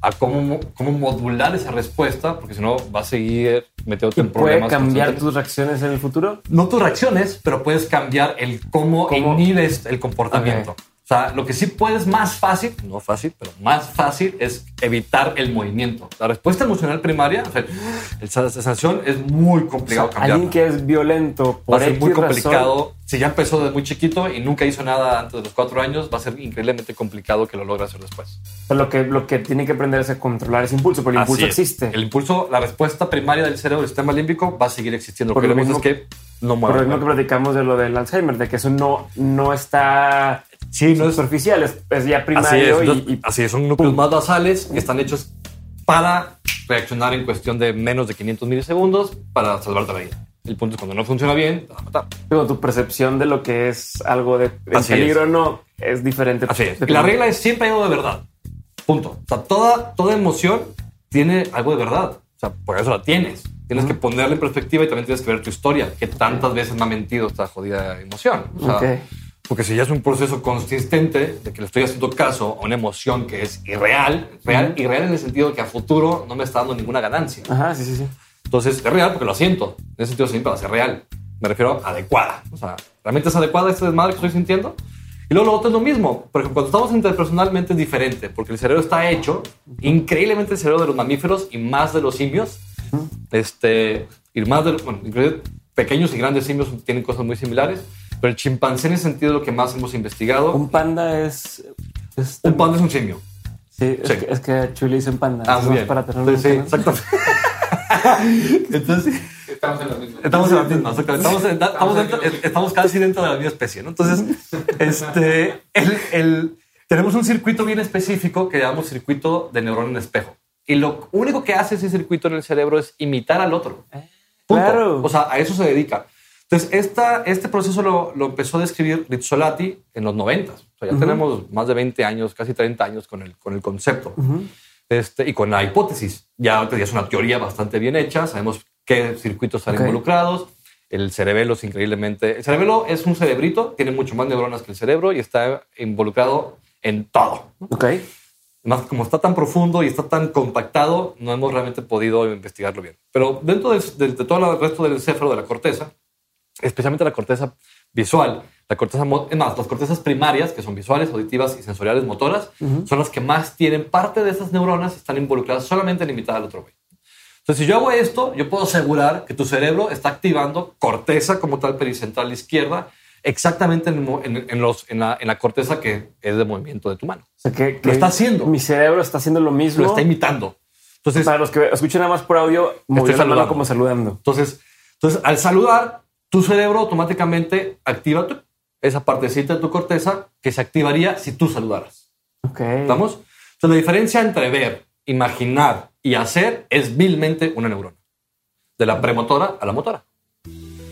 a cómo, cómo modular esa respuesta, porque si no vas a seguir metiéndote ¿Y en problemas. cambiar constantemente. tus reacciones en el futuro? No tus reacciones, pero puedes cambiar el cómo, ¿Cómo? inhibes el comportamiento. O sea, lo que sí puedes más fácil, no fácil, pero más fácil es evitar el movimiento. La respuesta emocional primaria, o sea, la sensación es muy complicado cambiarla. Alguien que es violento Va por a ser muy razón, complicado. Si ya empezó desde muy chiquito y nunca hizo nada antes de los cuatro años, va a ser increíblemente complicado que lo logre hacer después. lo que, lo que tiene que aprender es a controlar ese impulso, pero el impulso Así es. existe. El impulso, la respuesta primaria del cerebro del sistema límbico va a seguir existiendo. Por Lo que lo queremos es mismo- que no Por mueva. lo mismo que platicamos de lo del Alzheimer, de que eso no, no está Sí, no es superficial, es, es ya Así primario es, y- y, así es, son núcleos más basales que están hechos para reaccionar en cuestión de menos de 500 milisegundos para salvarte la vida. El punto es cuando no funciona bien, te va a matar. pero tu percepción de lo que es algo de en Así peligro o no es diferente. Así es. La regla es siempre hay algo de verdad. Punto. O sea, toda, toda emoción tiene algo de verdad. O sea, por eso la tienes. Tienes que ponerla en perspectiva y también tienes que ver tu historia, que tantas veces me ha mentido esta jodida emoción. O sea, Ok. Porque si ya es un proceso consistente de que le estoy haciendo caso a una emoción que es irreal, real, irreal en el sentido de que a futuro no me está dando ninguna ganancia. Ajá, sí, sí, sí. Entonces es real porque lo siento. En ese sentido siempre va a ser real. Me refiero a adecuada. O sea, ¿realmente es adecuada este desmadre que estoy sintiendo? Y luego lo otro es lo mismo. Por ejemplo, cuando estamos interpersonalmente es diferente, porque el cerebro está hecho increíblemente el cerebro de los mamíferos y más de los simios. Este, y más de bueno, inclusive pequeños y grandes simios tienen cosas muy similares, pero el chimpancé en ese sentido es lo que más hemos investigado. Un panda es. es- Un panda es un simio. sí, es, sí. Que, es que a Chuy le dicen panda. Ah, muy es bien. Para tenerlo Sí, en cuenta. exactamente. (laughs) Entonces, Estamos en la misma. Estamos en la misma, exactamente. Estamos, en- estamos dentro- estamos casi dentro de la misma especie, ¿no? Entonces, (laughs) este, el, el- tenemos un circuito bien específico que llamamos circuito de neurona en espejo. Y lo único que hace ese circuito en el cerebro es imitar al otro. Punto. claro. O sea, a eso se dedica. Entonces, esta, este proceso lo, lo empezó a describir Rizzolatti en los 90. O sea, ya tenemos más de 20 años, casi 30 años con el, con el concepto este, y con la hipótesis. Ya, ya es una teoría bastante bien hecha. Sabemos qué circuitos están Ok. involucrados. El cerebelo es increíblemente... El cerebelo es un cerebrito, tiene mucho más neuronas que el cerebro y está involucrado en todo. Ok. Más como está tan profundo y está tan compactado, no hemos realmente podido investigarlo bien. Pero dentro del- del- de, todo el resto del encéfalo de la corteza, especialmente la corteza visual, la corteza, es más, las cortezas primarias, que son visuales, auditivas y sensoriales motoras, son las que más tienen parte de esas neuronas, están involucradas solamente en imitar al otro güey. Entonces, si yo hago esto, yo puedo asegurar que tu cerebro está activando corteza como tal pericentral izquierda, exactamente en, el mo- en- en los, en, la, en la corteza que es de movimiento de tu mano. O sea, que, que Lo está haciendo. Mi cerebro está haciendo lo mismo. Lo está imitando. Entonces, Para los que escuchen nada más por audio, movió la mano saludando. como saludando. Entonces, entonces, al saludar, tu cerebro automáticamente activa tu- esa partecita de tu corteza que se activaría si tú saludaras. Ok. ¿Estamos? Entonces, la diferencia entre ver, imaginar y hacer es vilmente una neurona. De la premotora a la motora.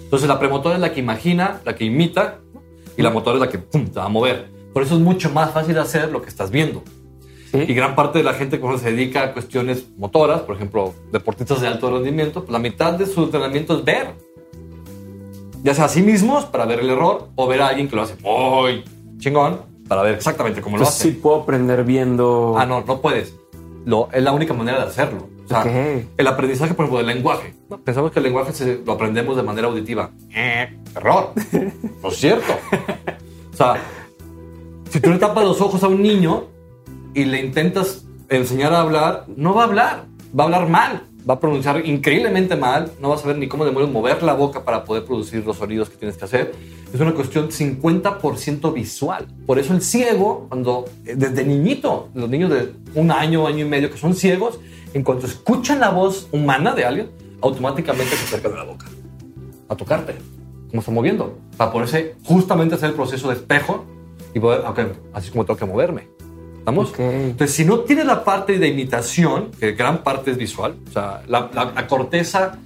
Entonces, la premotora es la que imagina, la que imita, y la motora es la que pum, te va a mover. Por eso es mucho más fácil hacer lo que estás viendo. Sí. Y gran parte de la gente cuando se dedica a cuestiones motoras, por ejemplo, deportistas de alto rendimiento, pues la mitad de su entrenamiento es ver. Ya sea a sí mismos para ver el error o ver a alguien que lo hace muy chingón para ver exactamente cómo lo Entonces hace. sí puedo aprender viendo. Ah, no, no puedes. Lo, es la única manera de hacerlo. O sea, el aprendizaje, por ejemplo, del lenguaje. Pensamos que el lenguaje se- lo aprendemos de manera auditiva. Eh, error. no (laughs) es cierto. O sea, si tú le tapas los ojos a un niño y le intentas enseñar a hablar, no va a hablar. Va a hablar mal. Va a pronunciar increíblemente mal. No va a saber ni cómo demonios mover la boca para poder producir los sonidos que tienes que hacer. Es una cuestión 50% visual. Por eso el ciego, cuando eh, desde niñito, los niños de un año, año y medio que son ciegos, en cuanto escuchan la voz humana de alguien, automáticamente se acercan a la boca a tocarte, cómo está moviendo, para poderse justamente hacer el proceso de espejo y poder, ok, así es como tengo que moverme. ¿Estamos? Ok. Entonces, si no tienes la parte de imitación, que gran parte es visual, o sea, la, la- la corteza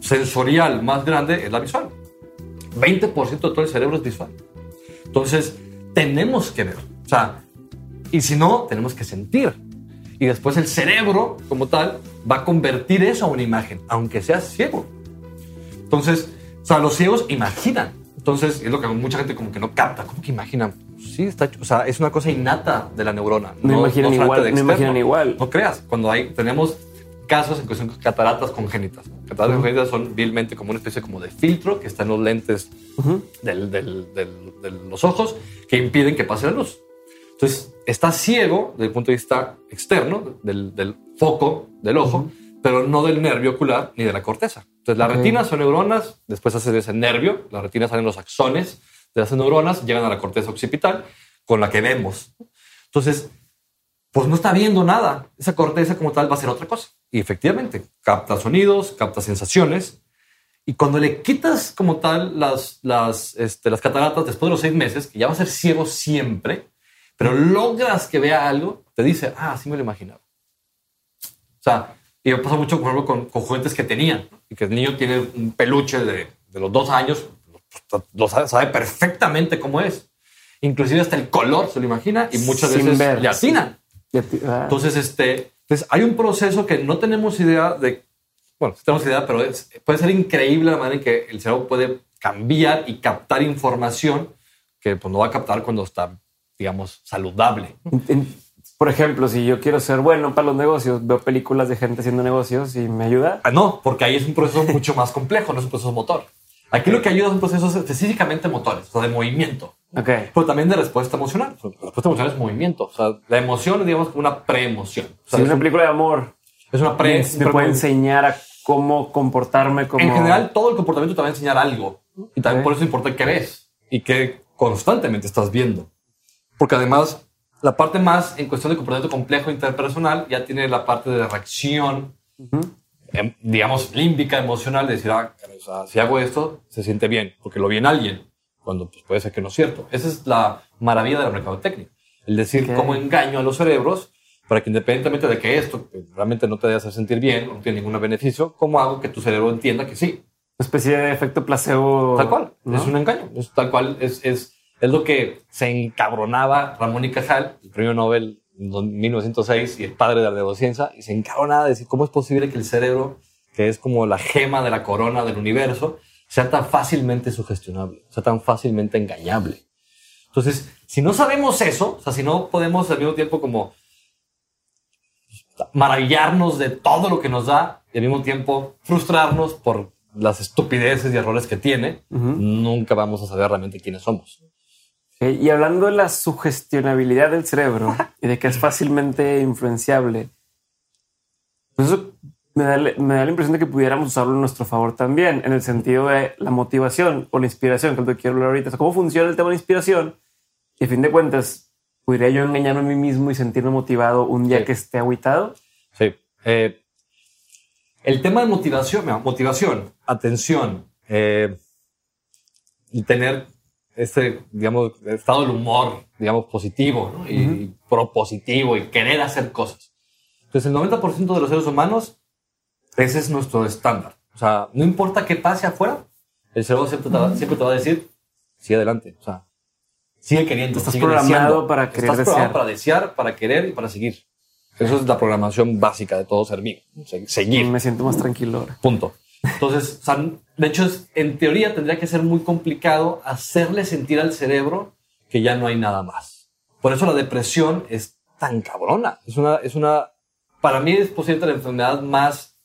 sensorial más grande es la visual. 20% de todo el cerebro es visual. Entonces, tenemos que ver. O sea, y si no, tenemos que sentir. Y después el cerebro, como tal, va a convertir eso a una imagen, aunque seas ciego. Entonces, o sea, los ciegos imaginan. Entonces, es lo que mucha gente como que no capta. ¿Cómo que imaginan? Sí, está hecho. O sea, es una cosa innata de la neurona. No imaginan se trata igual, no imaginan igual. No creas. Cuando hay, tenemos casos en cuestión de cataratas congénitas. ¿no? Cataratas congénitas son vilmente como una especie como de filtro que está en los lentes del- del- del- de los ojos que impiden que pase la luz. Entonces, está ciego desde el punto de vista externo, del, del foco del ojo, pero no del nervio ocular ni de la corteza. Entonces, la retina son neuronas, después hace ese nervio, la retina salen los axones de esas neuronas, llegan a la corteza occipital con la que vemos. Entonces, pues no está viendo nada. Esa corteza como tal va a ser otra cosa. Y efectivamente, capta sonidos, capta sensaciones. Y cuando le quitas como tal las, las, este, las cataratas después de los seis meses, que ya va a ser ciego siempre, pero logras que vea algo, te dice, ah, así me lo imaginaba. O sea, y me pasa mucho, por ejemplo, con, con juguetes que tenían, y que el niño tiene un peluche de, de los dos años, lo sabe, sabe perfectamente cómo es. Inclusive hasta el color se lo imagina y muchas Sin veces ver. le atina. Ah, Entonces, este, entonces hay un proceso que no tenemos idea de, bueno, tenemos idea, pero es- puede ser increíble la manera en que el cerebro puede cambiar y captar información que pues, no va a captar cuando está, digamos, saludable. por ejemplo, si yo quiero ser bueno para los negocios, veo películas de gente haciendo negocios y me ayuda. Ah, no, porque ahí es un proceso mucho más complejo, no es un proceso motor. Aquí lo que ayuda son procesos específicamente motores, o sea, de movimiento, Ok. pero también de respuesta emocional. La respuesta emocional es movimiento. O sea, la emoción es, digamos, como una preemoción. O sea, Si es, una un- película de amor es una pre. me, me puede enseñar a cómo comportarme como... En general, todo el comportamiento te va a enseñar algo. Y también Ok. por eso importa qué ves y qué constantemente estás viendo. Porque además, la parte más en cuestión de comportamiento complejo interpersonal ya tiene la parte de reacción, Ujú. em, digamos, límbica, emocional, de decir, ah, caray, o sea, si hago esto, se siente bien, porque lo vi en alguien, cuando pues, puede ser que no es cierto. Esa es la maravilla de la mercadotecnia. El decir cómo engaño a los cerebros para que independientemente de que esto que realmente no te debe hacer sentir bien, no tiene ningún beneficio, ¿cómo hago que tu cerebro entienda que sí? Una especie de efecto placebo. Tal cual, ¿no? es un engaño. Es tal cual, es, es, es lo que se encabronaba Ramón y Cajal, el premio Nobel 1906 y el padre de la neurociencia, y se encabronaba de decir cómo es posible que el cerebro, que es como la gema de la corona del universo, sea tan fácilmente sugestionable, sea tan fácilmente engañable. Entonces, si no sabemos eso, o sea, si no podemos al mismo tiempo como maravillarnos de todo lo que nos da y al mismo tiempo frustrarnos por las estupideces y errores que tiene, Ujú. nunca vamos a saber realmente quiénes somos. Y hablando de la sugestionabilidad del cerebro (laughs) y de que es fácilmente influenciable, pues eso me da, me da la impresión de que pudiéramos usarlo a nuestro favor también, en el sentido de la motivación o la inspiración, que es lo que quiero hablar ahorita. O sea, ¿Cómo funciona el tema de la inspiración? Y a fin de cuentas, ¿podría yo engañarme a mí mismo y sentirme motivado un día Sí. que esté agüitado? Sí. Eh, el tema de motivación, motivación, atención, eh, y tener este, digamos, estado del humor, digamos, positivo ¿no? y, y propositivo y querer hacer cosas. Entonces, el 90% de los seres humanos, ese es nuestro estándar. O sea, no importa qué pase afuera, el cerebro siempre te va, siempre te va a decir, sigue adelante. O sea, sigue queriendo. Estás sigue programado deseando. para querer Estás desear. para desear, para querer y para seguir. Eso es la programación básica de todo ser vivo. Se- Seguir. Me siento más tranquilo ahora. Punto. Entonces, o sea, de hecho, en teoría tendría que ser muy complicado hacerle sentir al cerebro que ya no hay nada más. Por eso la depresión es tan cabrona. Es una, es una, para mí es posiblemente la enfermedad más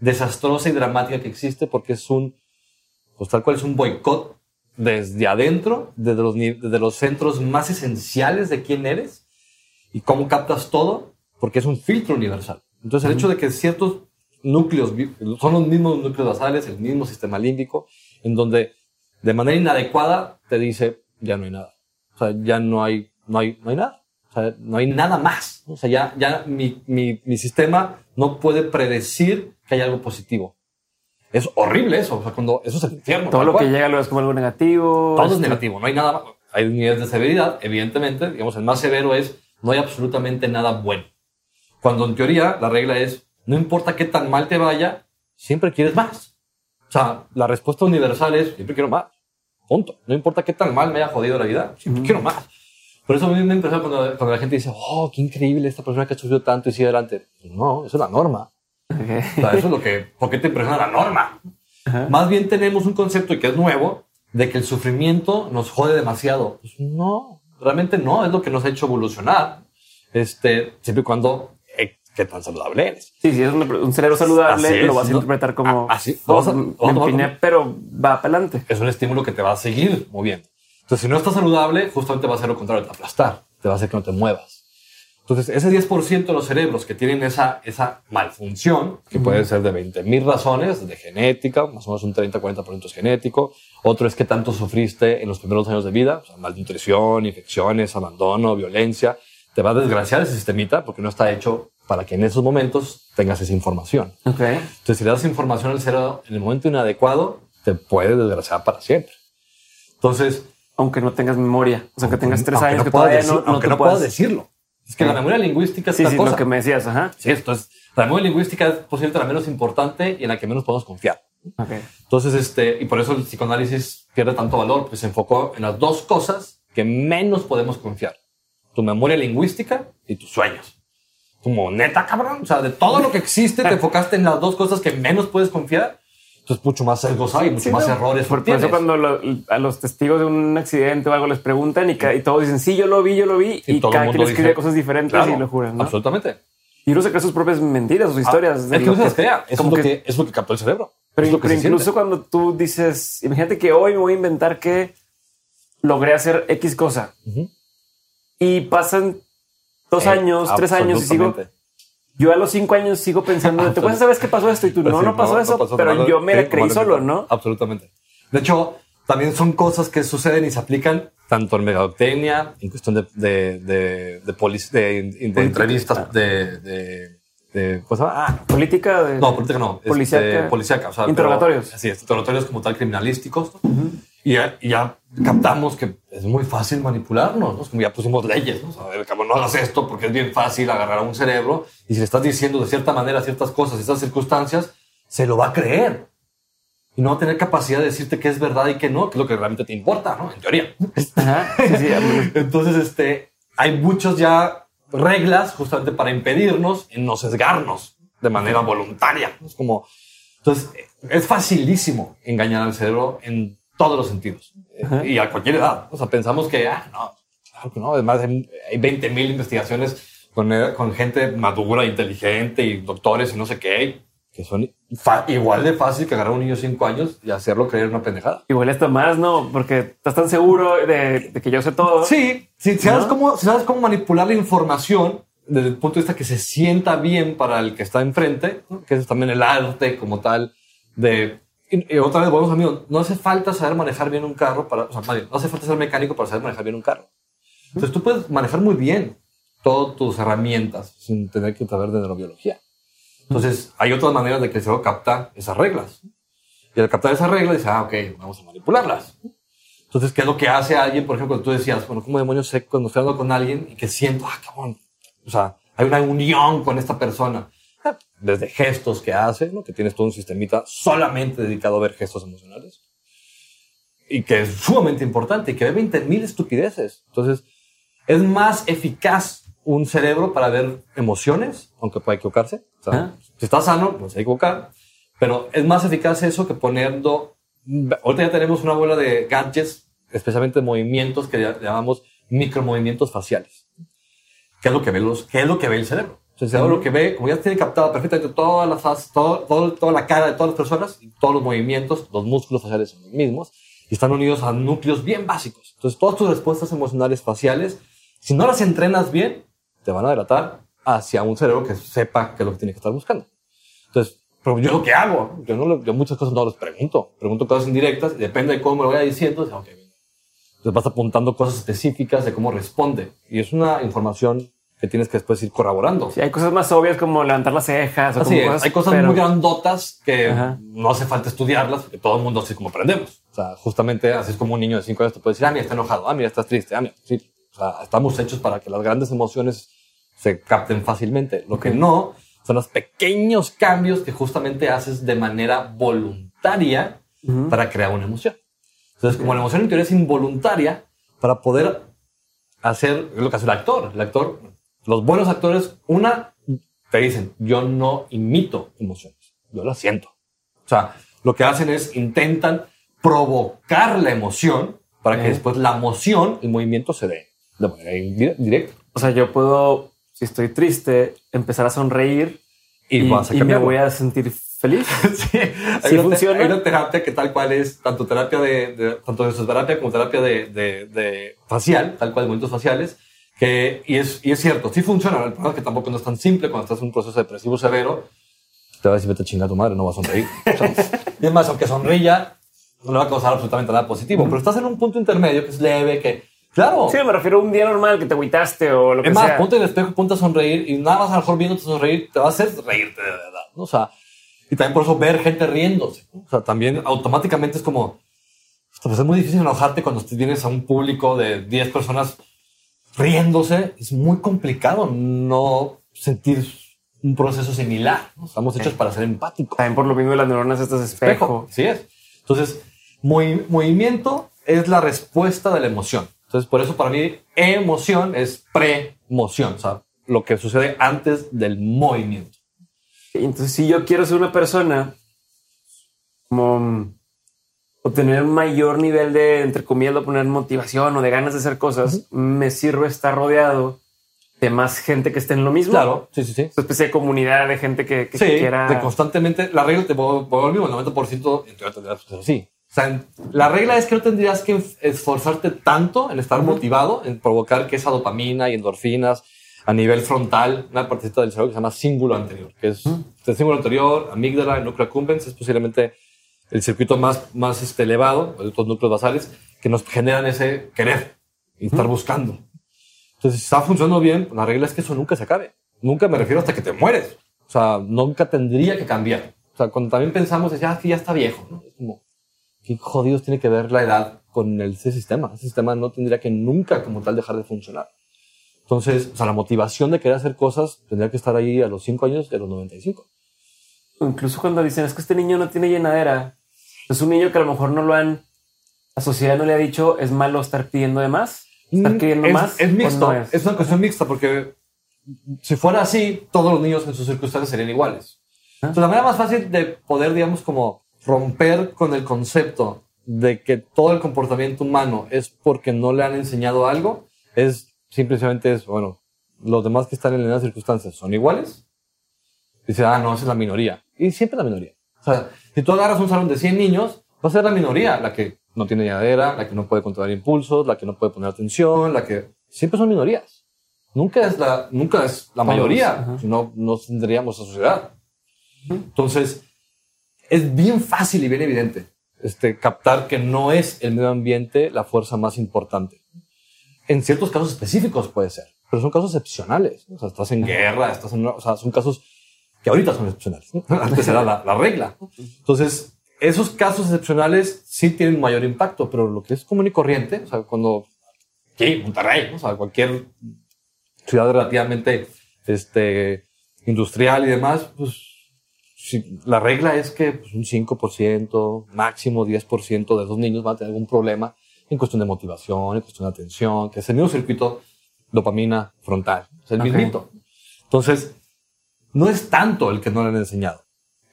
desastrosa y dramática que existe porque es un, pues tal cual es un boicot desde adentro, desde los, desde los centros más esenciales de quién eres y cómo captas todo, porque es un filtro universal. Entonces, el hecho de que ciertos núcleos son los mismos núcleos basales, el mismo sistema límbico, en donde de manera inadecuada te dice ya no hay nada. O sea, ya no hay, no hay, no hay nada. O sea, no hay nada más. O sea, ya, ya mi, mi, mi sistema no puede predecir que hay algo positivo. Es horrible eso. O sea, cuando eso es el infierno. Todo lo cual. que llega luego es como algo negativo. Todo es este, negativo, no hay nada más. Hay niveles de severidad, evidentemente. Digamos, el más severo es no hay absolutamente nada bueno. Cuando en teoría la regla es no importa qué tan mal te vaya, siempre quieres más. O sea, la respuesta universal es siempre quiero más. Punto. No importa qué tan mal me haya jodido la vida, siempre quiero más. Por eso a mí me impresiona cuando, cuando la gente dice, oh, qué increíble esta persona que ha sufrido tanto y sigue adelante. Pues no, eso es la norma. ok. O sea, eso es lo que, ¿por qué te impresiona la norma? Más bien tenemos un concepto y que es nuevo de que el sufrimiento nos jode demasiado. Pues no, realmente no, es lo que nos ha hecho evolucionar. Este, siempre y cuando, qué tan saludable eres. Sí, si es un, un cerebro saludable, es, lo vas a ¿no? interpretar como Ah, así, "Oh, vamos a- vamos a empiné, como- pero va para adelante. Es un estímulo que te va a seguir moviendo. Entonces, si no estás saludable, justamente va a ser lo contrario, te va a aplastar, te va a hacer que no te muevas. Entonces, ese 10% de los cerebros que tienen esa, esa malfunción, que puede ser de 20 mil razones, de genética, más o menos un 30-40% es genético, otro es que tanto sufriste en los primeros años de vida, o sea, malnutrición, infecciones, abandono, violencia, te va a desgraciar ese sistemita porque no está hecho para que en esos momentos tengas esa información. Ok. Entonces, si le das información al cerebro en el momento inadecuado, te puede desgraciar para siempre. Entonces, Aunque no tengas memoria. O sea, que tengas tres aunque años no que todavía decir- no, no aunque no puedas- decirlo. Es que la memoria lingüística es Sí, sí, cosa. lo que me decías. Ajá. Sí, entonces, la memoria lingüística es posiblemente la menos importante y en la que menos podemos confiar. Ok. Entonces, este, y por eso el psicoanálisis pierde tanto valor, porque se enfocó en las dos cosas que menos podemos confiar. Tu memoria lingüística y tus sueños. Como neta, cabrón. O sea, de todo lo que existe, te (laughs) enfocaste en las dos cosas que menos puedes confiar. Entonces, mucho más sesgos hay, mucho Sí, más no. errores. Por, por eso cuando lo- a los testigos de un accidente o algo les preguntan y, y todos dicen, sí, yo lo vi, yo lo vi. Y, todo el cada quien escribe dice, cosas diferentes Claro, y lo juran. ¿no? Absolutamente. Y uno se cree sus propias mentiras, sus historias. Ah, es que se crea. Es como lo que, es lo que captó el cerebro. Pero, que pero incluso siente. cuando tú dices, imagínate que hoy me voy a inventar que logré hacer X cosa Ujú. y pasan dos Eh, años, tres años y sigo. Yo a los cinco años sigo pensando, ¿te acuerdas sabes qué pasó esto? Y tú, no, Pues Sí, no pasó eso, pasó pero yo me Sí, la creí solo, ¿no? Absolutamente. De hecho, también son cosas que suceden y se aplican tanto en mercadotecnia, en cuestión de, de, de, de, polic- de- entrevistas, de, de, de- ¿cómo se llama? Ah, Política de... no, política no. este, Policíaca. policíaca, o sea, Interrogatorios. pero- Así es, interrogatorios como tal criminalísticos. ¿no? Y, ya, y ya captamos que es muy fácil manipularnos, ¿no? Como ya pusimos leyes, ¿no? A ver, cabrón, no hagas esto porque es bien fácil agarrar a un cerebro y si le estás diciendo de cierta manera ciertas cosas, ciertas circunstancias, se lo va a creer. Y no va a tener capacidad de decirte que es verdad y que no, que es lo que realmente te importa, ¿no? En teoría. Ajá, sí, sí, vámonos. (laughs) Entonces, este, hay muchos ya reglas justamente para impedirnos en no sesgarnos de manera voluntaria. Es como, entonces, es facilísimo engañar al cerebro en todos los sentidos Ajá. y a cualquier edad. O sea, pensamos que, ah, no, claro que no. Además, hay hay 20 mil investigaciones con, eh, con gente madura, inteligente y doctores y no sé qué, que son igual de fácil que agarrar a un niño de 5 años y hacerlo creer una pendejada. Igual hasta más, ¿no? Porque estás tan seguro de, de que yo sé todo. Sí, si sabes, ¿No? cómo, si sabes cómo manipular la información desde el punto de vista que se sienta bien para el que está enfrente, ¿no? que es también el arte como tal de... Y, y otra vez, volvemos amigos, no hace falta saber manejar bien un carro para... O sea, más bien, no hace falta ser mecánico para saber manejar bien un carro. Entonces tú puedes manejar muy bien todas tus herramientas sin tener que saber de neurobiología. Entonces hay otras maneras de que el cerebro capta esas reglas. Y al captar esas reglas dice, ah, ok, vamos a manipularlas. Entonces, ¿qué es lo que hace alguien? Por ejemplo, tú decías, bueno, ¿cómo demonios sé cuando estoy hablando con alguien y que siento, ah, cabrón, o sea, hay una unión con esta persona? Desde gestos que hace, ¿no? Que tienes todo un sistemita solamente dedicado a ver gestos emocionales. Y que es sumamente importante y que ve 20 mil estupideces. Entonces, es más eficaz un cerebro para ver emociones, aunque pueda equivocarse. O sea, Ah. si está sano, no se equivocar. Pero es más eficaz eso que poniendo... Ahorita ya tenemos una bola de gadgets, especialmente movimientos que llamamos micromovimientos faciales. ¿Qué es lo que ve, los, qué es lo que ve el cerebro? O sea, lo que ve, como ya tiene captado perfectamente todas las faz- todo, todo- toda la cara de todas las personas, y todos los movimientos, los músculos faciales son los mismos, y están unidos a núcleos bien básicos. Entonces, todas tus respuestas emocionales faciales, si no las entrenas bien, te van a delatar hacia un cerebro que sepa qué es lo que tiene que estar buscando. Entonces, pero yo lo que hago, yo, no, yo muchas cosas no les pregunto. Pregunto cosas indirectas y depende de cómo me lo vaya diciendo, dice, ok, venga. Entonces vas apuntando cosas específicas de cómo responde. Y es una información que tienes que después ir corroborando. Sí, hay cosas más obvias como levantar las cejas. o Así como es, hay cosas pero- muy grandotas que Ajá. no hace falta estudiarlas, porque todo el mundo así como aprendemos. O sea, justamente así es como un niño de 5 años te puede decir, ah, mira, está enojado, ah, mira, estás triste, ah, mira, sí. O sea, estamos hechos para que las grandes emociones se capten fácilmente. Lo que no son los pequeños cambios que justamente haces de manera voluntaria Ujú. para crear una emoción. Entonces, como la emoción en teoría es involuntaria, para poder hacer lo que hace el actor. El actor, los buenos actores, una, te dicen, yo no imito emociones, yo las siento. O sea, lo que hacen es intentan provocar la emoción para que después la emoción, el movimiento se dé de manera directa. O sea, yo puedo, si estoy triste, empezar a sonreír Y, y, vas a y me voy a sentir feliz. (laughs) Sí, hay, ¿Sí una, funciona? hay una terapia que tal cual es tanto terapia de, de- tanto de terapia como terapia de, de- de facial, tal cual de movimientos faciales, que y es, y es cierto, sí funciona. El problema es que tampoco no es tan simple cuando estás en un proceso depresivo severo. Te va a decir, vete a chingar a tu madre, no va a sonreír. O sea, y es más, aunque sonría, no le va a causar absolutamente nada positivo. Pero estás en un punto intermedio que es leve, que, claro. Sí, me refiero a un día normal que te agüitaste o lo que Es más, sea. ponte en el espejo, ponte a sonreír y nada más a lo mejor viéndote sonreír te va a hacer reírte de verdad, ¿no? O sea, y también por eso ver gente riéndose, ¿no? O sea, también automáticamente es como, pues es muy difícil enojarte cuando vienes a un público de 10 personas riéndose. Es muy complicado no sentir un proceso similar. ¿no? Estamos hechos para ser empáticos También por lo mismo de las neuronas estas espejo. Así es. Entonces, movi- movimiento es la respuesta de la emoción. Entonces, por eso para mí, emoción es premoción, o sea, lo que sucede antes del movimiento. Entonces, si yo quiero ser una persona como obtener un mayor nivel de, entre comillas, poner motivación o de ganas de hacer cosas, me sirve estar rodeado de más gente que esté en lo mismo. Claro, sí, sí, sí. Una especie de comunidad de gente que, que Sí, quiera. de constantemente. La regla te vuelve lo mismo, el 90% en teoría así. O sea, en- la regla es que no tendrías que esforzarte tanto en estar motivado, en provocar que esa dopamina y endorfinas a nivel frontal, una partecita del cerebro que se llama cíngulo anterior, que es el cíngulo anterior, amígdala, el núcleo accumbens, es posiblemente el circuito más, más este, elevado, de estos núcleos basales, que nos generan ese querer y estar buscando. Entonces, si está funcionando bien, la regla es que eso nunca se acabe. Nunca me refiero hasta que te mueres. O sea, nunca tendría que cambiar. O sea, cuando también pensamos, es ya, que ya está viejo, ¿no? Es como, qué jodidos tiene que ver la edad con el, ese sistema. Ese sistema no tendría que nunca como tal dejar de funcionar. Entonces, o sea, la motivación de querer hacer cosas tendría que estar ahí a los 5 años a los 95. Incluso cuando dicen es que este niño no tiene llenadera, es un niño que a lo mejor no lo han, la sociedad no le ha dicho es malo estar pidiendo de más, estar Mm, es, más. Es o mixto. no es? es? una cuestión mixta porque si fuera así, todos los niños en sus circunstancias serían iguales. Ah. Entonces, la manera más fácil de poder, digamos, como romper con el concepto de que todo el comportamiento humano es porque no le han enseñado algo, es simplemente es, bueno, los demás que están en las circunstancias son iguales. Dice, ah, no, esa es la minoría. Y siempre la minoría. O sea, si tú agarras un salón de 100 niños, va a ser la minoría la que no tiene llenadera, la que no puede controlar impulsos, la que no puede poner atención, la que siempre son minorías. Nunca es la, nunca es la mayoría, si no, no tendríamos la sociedad. Entonces, es bien fácil y bien evidente este, captar que no es el medio ambiente la fuerza más importante. En ciertos casos específicos puede ser, pero son casos excepcionales. O sea, estás en guerra, estás en, o sea, son casos que ahorita son excepcionales. ¿no? (laughs) Antes era la, la regla. Entonces, esos casos excepcionales sí tienen mayor impacto, pero lo que es común y corriente, o sea, cuando aquí, Monterrey, ¿no? o sea, cualquier ciudad relativamente este, industrial y demás, pues si- la regla es que pues, un 5%, máximo 10% de esos niños van a tener algún problema en cuestión de motivación, en cuestión de atención, que es el mismo circuito dopamina frontal, es el Ok. mismito. Entonces, no es tanto el que no le han enseñado.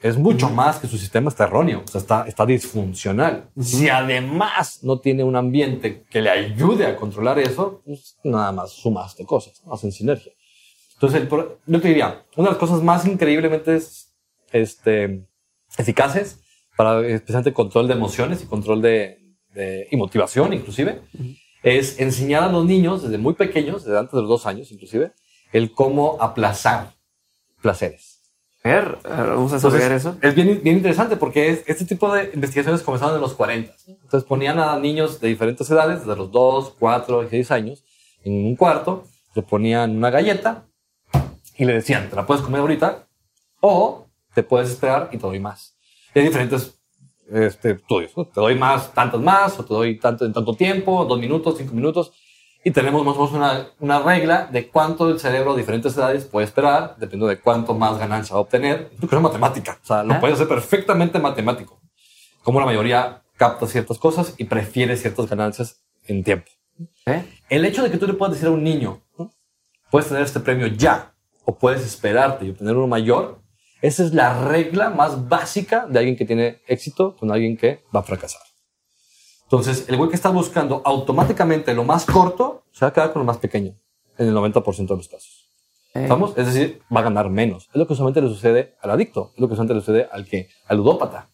Es mucho más que su sistema está erróneo, o sea, está, está disfuncional. Si además no tiene un ambiente que le ayude a controlar eso, pues nada más sumaste cosas, ¿no? hacen sinergia. Entonces, el yo te diría, una de las cosas más increíblemente este, eficaces para especialmente control de emociones y control de, de- y motivación inclusive, es enseñar a los niños desde muy pequeños, desde antes de los dos años inclusive, el cómo aplazar placeres. Ver, vamos a desarrollar eso. Es bien, bien interesante porque es- este tipo de investigaciones comenzaron en los 40. Entonces ponían a niños de diferentes edades, desde los 2, 4 y 6 años, en un cuarto, le ponían una galleta y le decían, te la puedes comer ahorita o te puedes esperar y te doy más. Y hay diferentes este, estudios. ¿no? Te doy más, tantos más, o te doy tanto en tanto tiempo, dos minutos, cinco minutos. Y tenemos más o menos una, una regla de cuánto el cerebro a diferentes edades puede esperar, dependiendo de cuánto más ganancia va a obtener. Es una matemática. O sea, lo Ah. puedes hacer perfectamente matemático. Como la mayoría capta ciertas cosas y prefiere ciertas ganancias en tiempo. ¿Eh? El hecho de que tú le puedas decir a un niño, puedes tener este premio ya, o puedes esperarte y obtener uno mayor, esa es la regla más básica de alguien que tiene éxito con alguien que va a fracasar. Entonces, el güey que está buscando automáticamente lo más corto, se va a quedar con lo más pequeño, en el 90% de los casos. Eh, ¿Estamos? Es decir, va a ganar menos. Es lo que solamente le sucede al adicto, es lo que solamente le sucede al que, al ludópata.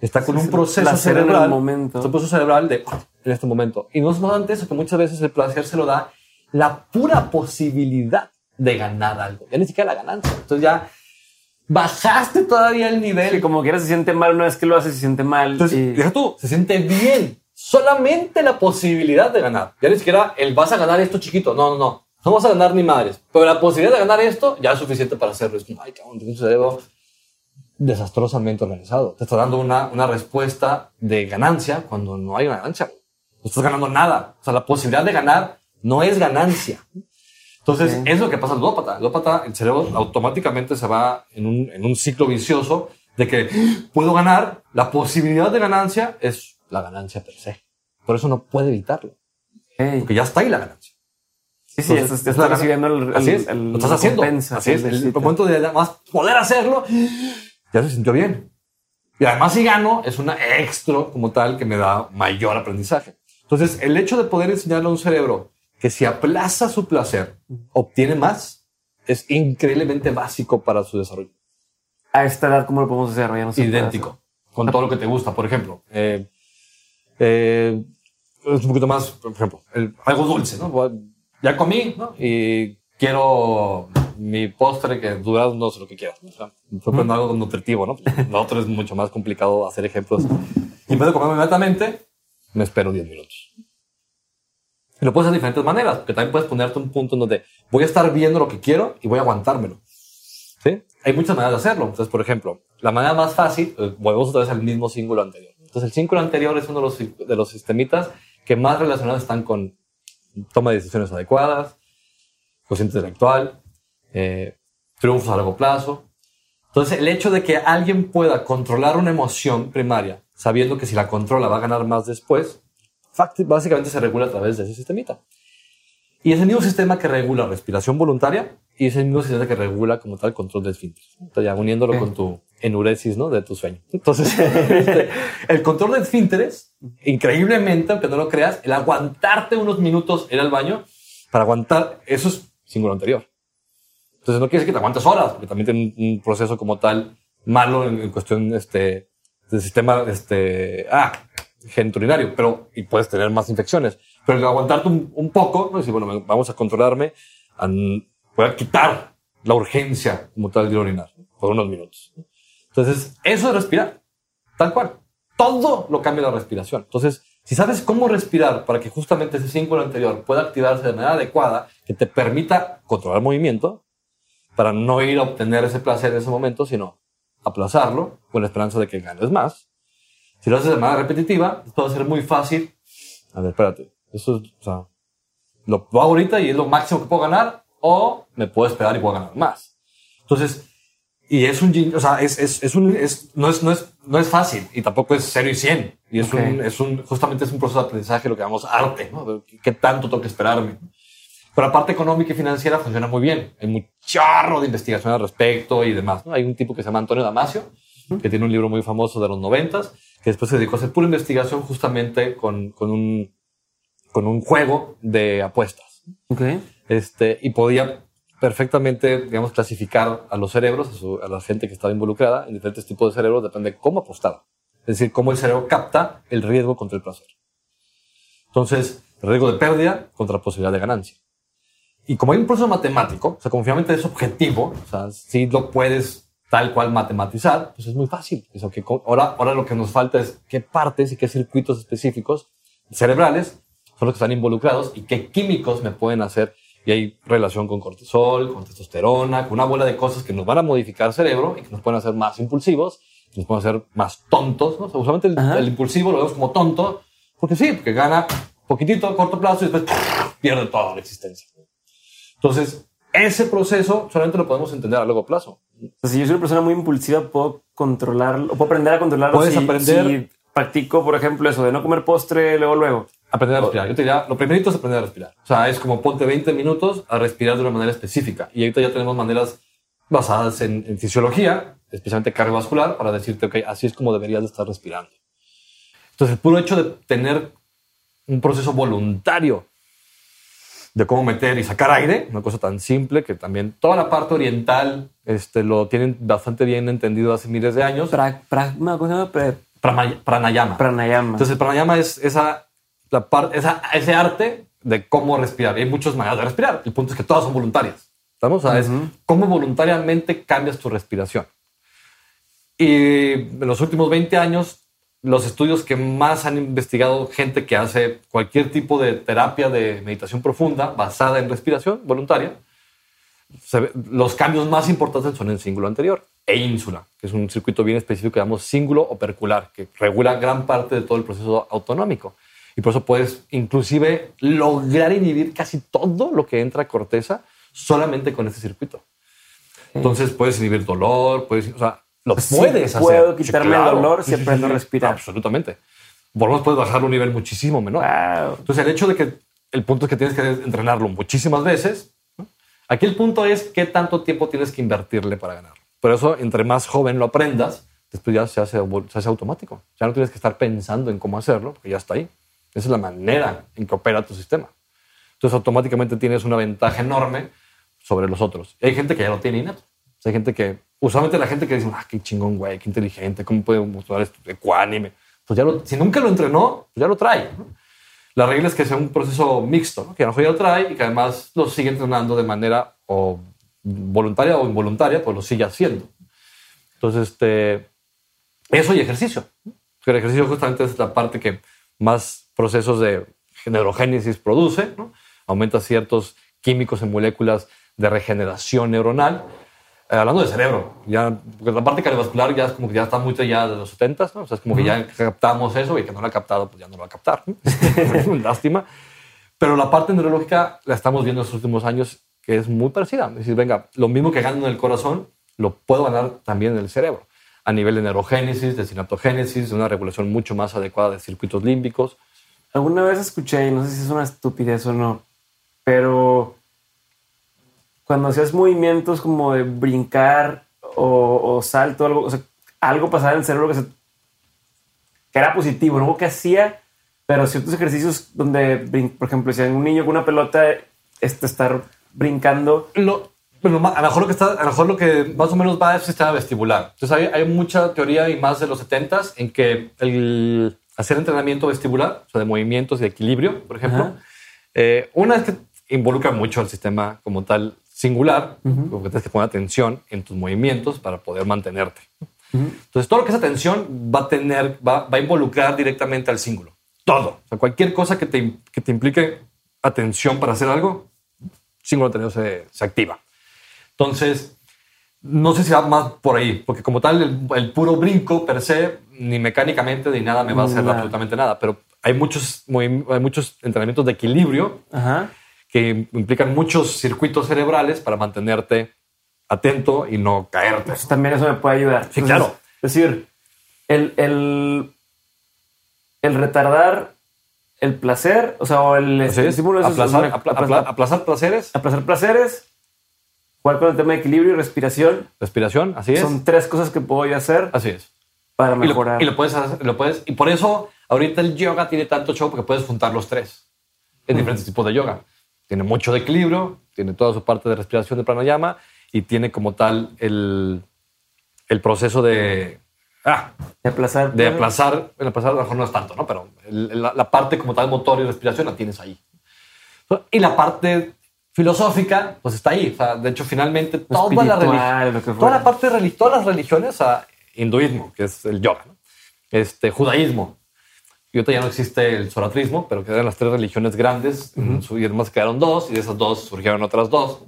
Está con Sí, un proceso placer en el cerebral, momento. un proceso cerebral de en este momento. Y no es solamente eso, que muchas veces el placer se lo da la pura posibilidad de ganar algo, ya ni siquiera la ganancia. Entonces ya bajaste todavía el nivel. Sí, como quiera se siente mal una vez que lo hace, se siente mal. Entonces, y- deja tú, se siente bien. Solamente la posibilidad de ganar. Ya ni siquiera el vas a ganar esto chiquito. No, no, no. No vas a ganar ni madres. Pero la posibilidad de ganar esto ya es suficiente para hacerlo. Es como, ay, cabrón, un cerebro desastrosamente organizado. Te está dando una, una respuesta de ganancia cuando no hay una ganancia. No estás ganando nada. O sea, la posibilidad de ganar no es ganancia. Entonces, Ok. es lo que pasa al ludópata. El ludópata, el cerebro automáticamente se va en un, en un ciclo vicioso de que puedo ganar, la posibilidad de ganancia es la ganancia per se. Por eso no puede evitarlo, Ey, porque ya está ahí la ganancia. sí, sí, Entonces, estás, estás recibiendo el, el, Así es, el- lo estás haciendo. Así es, el el momento de además poder hacerlo, ya se sintió bien. Y además si gano, es una extra como tal que me da mayor aprendizaje. Entonces, el hecho de poder enseñarle a un cerebro que si aplaza su placer, obtiene más, es increíblemente básico para su desarrollo. A esta edad, ¿cómo lo podemos desarrollar? Idéntico, con todo lo que te gusta. Por ejemplo, eh, eh, es un poquito más, por ejemplo, el- algo dulce, ¿no? Ya comí, ¿no? Y quiero mi postre que dura, no sé lo que quieras. ¿no? O sea, poniendo algo nutritivo, ¿no? Lo otro es mucho más complicado hacer ejemplos. Y en vez de comer inmediatamente, me espero 10 minutos. Y lo puedes hacer de diferentes maneras, porque también puedes ponerte un punto en donde voy a estar viendo lo que quiero y voy a aguantármelo. ¿Sí? Hay muchas maneras de hacerlo. Entonces, por ejemplo, la manera más fácil, eh, volvemos otra vez al mismo símbolo anterior. Entonces, el símbolo anterior es uno de los, de los sistemitas que más relacionados están con toma de decisiones adecuadas, cociente intelectual, eh, triunfos a largo plazo. Entonces, el hecho de que alguien pueda controlar una emoción primaria, sabiendo que si la controla va a ganar más después, básicamente se regula a través de ese sistemita. Y es el mismo sistema que regula respiración voluntaria y es el mismo sistema que regula como tal control de esfínter. Entonces, ya uniéndolo Ok. con tu enuresis, ¿no? De tu sueño. Entonces, (laughs) este, el control de esfínteres, increíblemente, aunque no lo creas, el aguantarte unos minutos ir al baño, para aguantar, eso es símbolo anterior. Entonces, no quiere decir que te aguantes horas, porque también tiene un, proceso como tal malo en, en cuestión este, del sistema este, ah, genitourinario, pero y puedes tener más infecciones. Pero el aguantarte un, un poco, ¿no? decir, bueno, vamos a controlarme, a, voy a quitar la urgencia como tal de orinar por unos minutos. Entonces, eso es respirar, tal cual. Todo lo cambia la respiración. Entonces, si sabes cómo respirar para que justamente ese símbolo anterior pueda activarse de manera adecuada, que te permita controlar el movimiento, para no ir a obtener ese placer en ese momento, sino aplazarlo con la esperanza de que ganes más. Si lo haces de manera repetitiva, a ser muy fácil. A ver, espérate. Eso es, o sea, lo hago ahorita y es lo máximo que puedo ganar, o me puedo esperar y puedo ganar más. Entonces, y es un, o sea, es, es, es un, es, no es, no es, no es fácil y tampoco es 0 y 100. Y es Ok. un, es un, justamente es un proceso de aprendizaje, lo que llamamos arte, ¿no? ¿Qué tanto tengo que esperarme? Pero la parte económica y financiera funciona muy bien. Hay un charro de investigación al respecto y demás. ¿no? Hay un tipo que se llama Antonio Damasio, que tiene un libro muy famoso de los noventas, que después se dedicó a hacer pura investigación justamente con, con un, con un juego de apuestas. Ok. Este, y podía perfectamente, digamos, clasificar a los cerebros, a, la gente que estaba involucrada en diferentes tipos de cerebros, depende de cómo apostaba. Es decir, cómo el cerebro capta el riesgo contra el placer. Entonces, riesgo de pérdida contra la posibilidad de ganancia. Y como hay un proceso matemático, o sea, como finalmente es objetivo, o sea, si lo puedes tal cual matematizar, pues es muy fácil. Es que ahora, ahora lo que nos falta es qué partes y qué circuitos específicos cerebrales son los que están involucrados y qué químicos me pueden hacer. Y hay relación con cortisol, con testosterona, con una bola de cosas que nos van a modificar el cerebro y que nos pueden hacer más impulsivos, que nos pueden hacer más tontos. ¿no? O sea, usualmente el, el impulsivo lo vemos como tonto, porque sí, porque gana poquitito a corto plazo y después pierde toda la existencia. Entonces, ese proceso solamente lo podemos entender a largo plazo. O sea, si yo soy una persona muy impulsiva, puedo controlarlo, puedo aprender a controlarlo. Puedes si, aprender- si practico, por ejemplo, eso de no comer postre luego, luego. Aprender a respirar. Yo te diría, lo primerito es aprender a respirar. O sea, es como ponte 20 minutos a respirar de una manera específica. Y ahorita ya tenemos maneras basadas en, en fisiología, especialmente cardiovascular, para decirte, ok, así es como deberías de estar respirando. Entonces, el puro hecho de tener un proceso voluntario de cómo meter y sacar aire, una cosa tan simple que también toda la parte oriental este, lo tienen bastante bien entendido hace miles de años. Pra, pragma, ¿cómo se llama? Pra- Pranay- Pranayama. pranayama. Entonces, el pranayama es esa, la par- esa, ese arte de cómo respirar. Y hay muchas maneras de respirar. El punto es que todas son voluntarias. ¿Estamos? O sea, es cómo voluntariamente cambias tu respiración. Y en los últimos 20 años, los estudios que más han investigado gente que hace cualquier tipo de terapia de meditación profunda basada en respiración voluntaria, ve- los cambios más importantes son en cíngulo anterior e ínsula, que es un circuito bien específico que llamamos cíngulo opercular, que regula gran parte de todo el proceso autonómico. Y por eso puedes inclusive lograr inhibir casi todo lo que entra a corteza solamente con este circuito. Entonces puedes inhibir dolor, puedes, o sea, lo Sí, puedes hacer. puedo quitarme el dolor si Sí, sí, aprendo a sí. respirar. Absolutamente. Por lo menos puedes bajarlo a un nivel muchísimo menor. Wow. Entonces, el hecho de que el punto es que tienes que entrenarlo muchísimas veces. Aquí el punto es qué tanto tiempo tienes que invertirle para ganarlo. Por eso, entre más joven lo aprendas, después ya se hace, se hace automático. Ya no tienes que estar pensando en cómo hacerlo, porque ya está ahí. Esa es la manera en que opera tu sistema. Entonces automáticamente tienes una ventaja enorme sobre los otros. Hay gente que ya lo tiene innato. Hay gente que, usualmente la gente que dice, ah, qué chingón, güey, qué inteligente, ¿cómo puede mostrar esto ecuánime? Pues ya lo, si nunca lo entrenó, pues ya lo trae. La regla es que sea un proceso mixto, que a lo mejor ya lo trae y que además lo sigue entrenando de manera voluntaria o involuntaria, pues lo sigue haciendo. Entonces, este, eso y ejercicio. El ejercicio justamente es la parte que más procesos de neurogénesis produce, ¿no? aumenta ciertos químicos en moléculas de regeneración neuronal. Eh, hablando de cerebro, ya, porque la parte cardiovascular ya es como que ya está muy ya de los 70, ¿no? O sea, es como que ya captamos eso y que no lo ha captado, pues ya no lo va a captar. (laughs) Lástima. Pero la parte neurológica la estamos viendo en los últimos años que es muy parecida. Es decir, venga, lo mismo que gano en el corazón, lo puedo ganar también en el cerebro, a nivel de neurogénesis, de sinaptogénesis, de una regulación mucho más adecuada de circuitos límbicos. Alguna vez escuché, y no sé si es una estupidez o no, pero cuando hacías movimientos como de brincar o, salto, algo, o sea, algo pasaba en el cerebro que, se, que era positivo, ¿no? Que hacía, pero ciertos ejercicios donde, por ejemplo, si hay un niño con una pelota, este, estar brincando. Lo, a lo mejor lo que está, a lo mejor lo que más o menos va es el sistema vestibular. Entonces hay, hay mucha teoría y más de los 70 en que el hacer entrenamiento vestibular, o sea, de movimientos y de equilibrio, por ejemplo, eh, una es que involucra mucho al sistema como tal singular, porque tienes que poner atención en tus movimientos para poder mantenerte. Entonces, todo lo que es atención va a tener, va, va, a involucrar directamente al símbolo. Todo. O sea, cualquier cosa que te, que te implique atención para hacer algo, símbolo de se, se activa. Entonces, no sé si va más por ahí, porque como tal, el, puro brinco per se, ni mecánicamente ni nada me va a hacer absolutamente nada, pero hay muchos, hay muchos entrenamientos de equilibrio que implican muchos circuitos cerebrales para mantenerte atento y no caerte. Pues también eso me puede ayudar. Sí, claro. Es decir, el, el, el retardar el placer, o sea, o el estímulo es aplazar, aplazar, placeres. Aplazar placeres, jugar con el tema de equilibrio y respiración. Respiración, así es. Son tres cosas que puedo hacer. Así es. Para mejorar. Y lo, puedes hacer, lo puedes, y por eso ahorita el yoga tiene tanto show porque puedes juntar los tres en diferentes tipos de yoga. Tiene mucho de equilibrio, tiene toda su parte de respiración de pranayama y tiene como tal el, el proceso de Ah, de aplazar. De aplazar, el aplazar a lo mejor no es tanto, ¿no? Pero la, parte como tal motor y respiración la tienes ahí. Y la parte filosófica, pues está ahí. O sea, de hecho, finalmente toda la, toda la parte de todas las religiones, o hinduismo, que es el yoga, este, judaísmo, y ahorita ya no existe el zoratrismo, pero quedan las tres religiones grandes, y además quedaron dos, y de esas dos surgieron otras dos.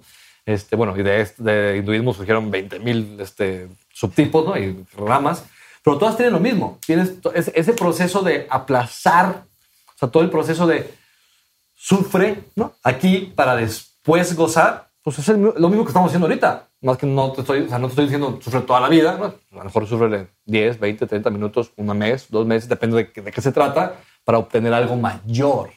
Este, bueno, y de, este, de hinduismo surgieron 20.000 este, subtipos ¿no? y ramas. Pero todas tienen lo mismo. Tienes ese proceso de aplazar, o sea, todo el proceso de sufre, ¿no? Aquí para después gozar, pues es lo mismo que estamos haciendo ahorita. Más que no te estoy, o sea, no te estoy diciendo sufre toda la vida, ¿no? A lo mejor sufre 10, 20, 30 minutos, un mes, dos meses, depende de, de qué se trata, para obtener algo mayor.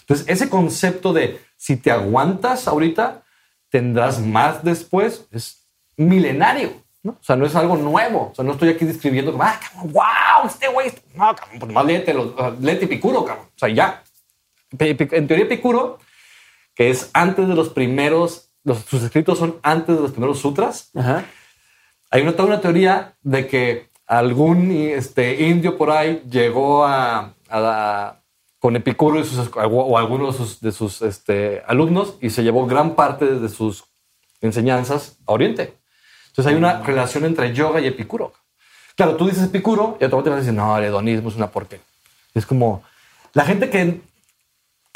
Entonces, ese concepto de si te aguantas ahorita, tendrás más después, es milenario. O sea, no es algo nuevo. O sea, no estoy aquí describiendo como, ah, wow, este güey. No, cabrón, pues más léete, léete Epicuro, cabrón. O sea, ya. En teoría, Epicuro, que es antes de los primeros, los, sus escritos son antes de los primeros sutras. Hay una, toda una teoría de que algún este, indio por ahí llegó a, con Epicuro y sus, o algunos de sus, de sus este, alumnos y se llevó gran parte de sus enseñanzas a Oriente. Entonces hay una relación entre yoga y epicuro. Claro, tú dices epicuro y automáticamente dices, no, el hedonismo es una porquería. Es como la gente que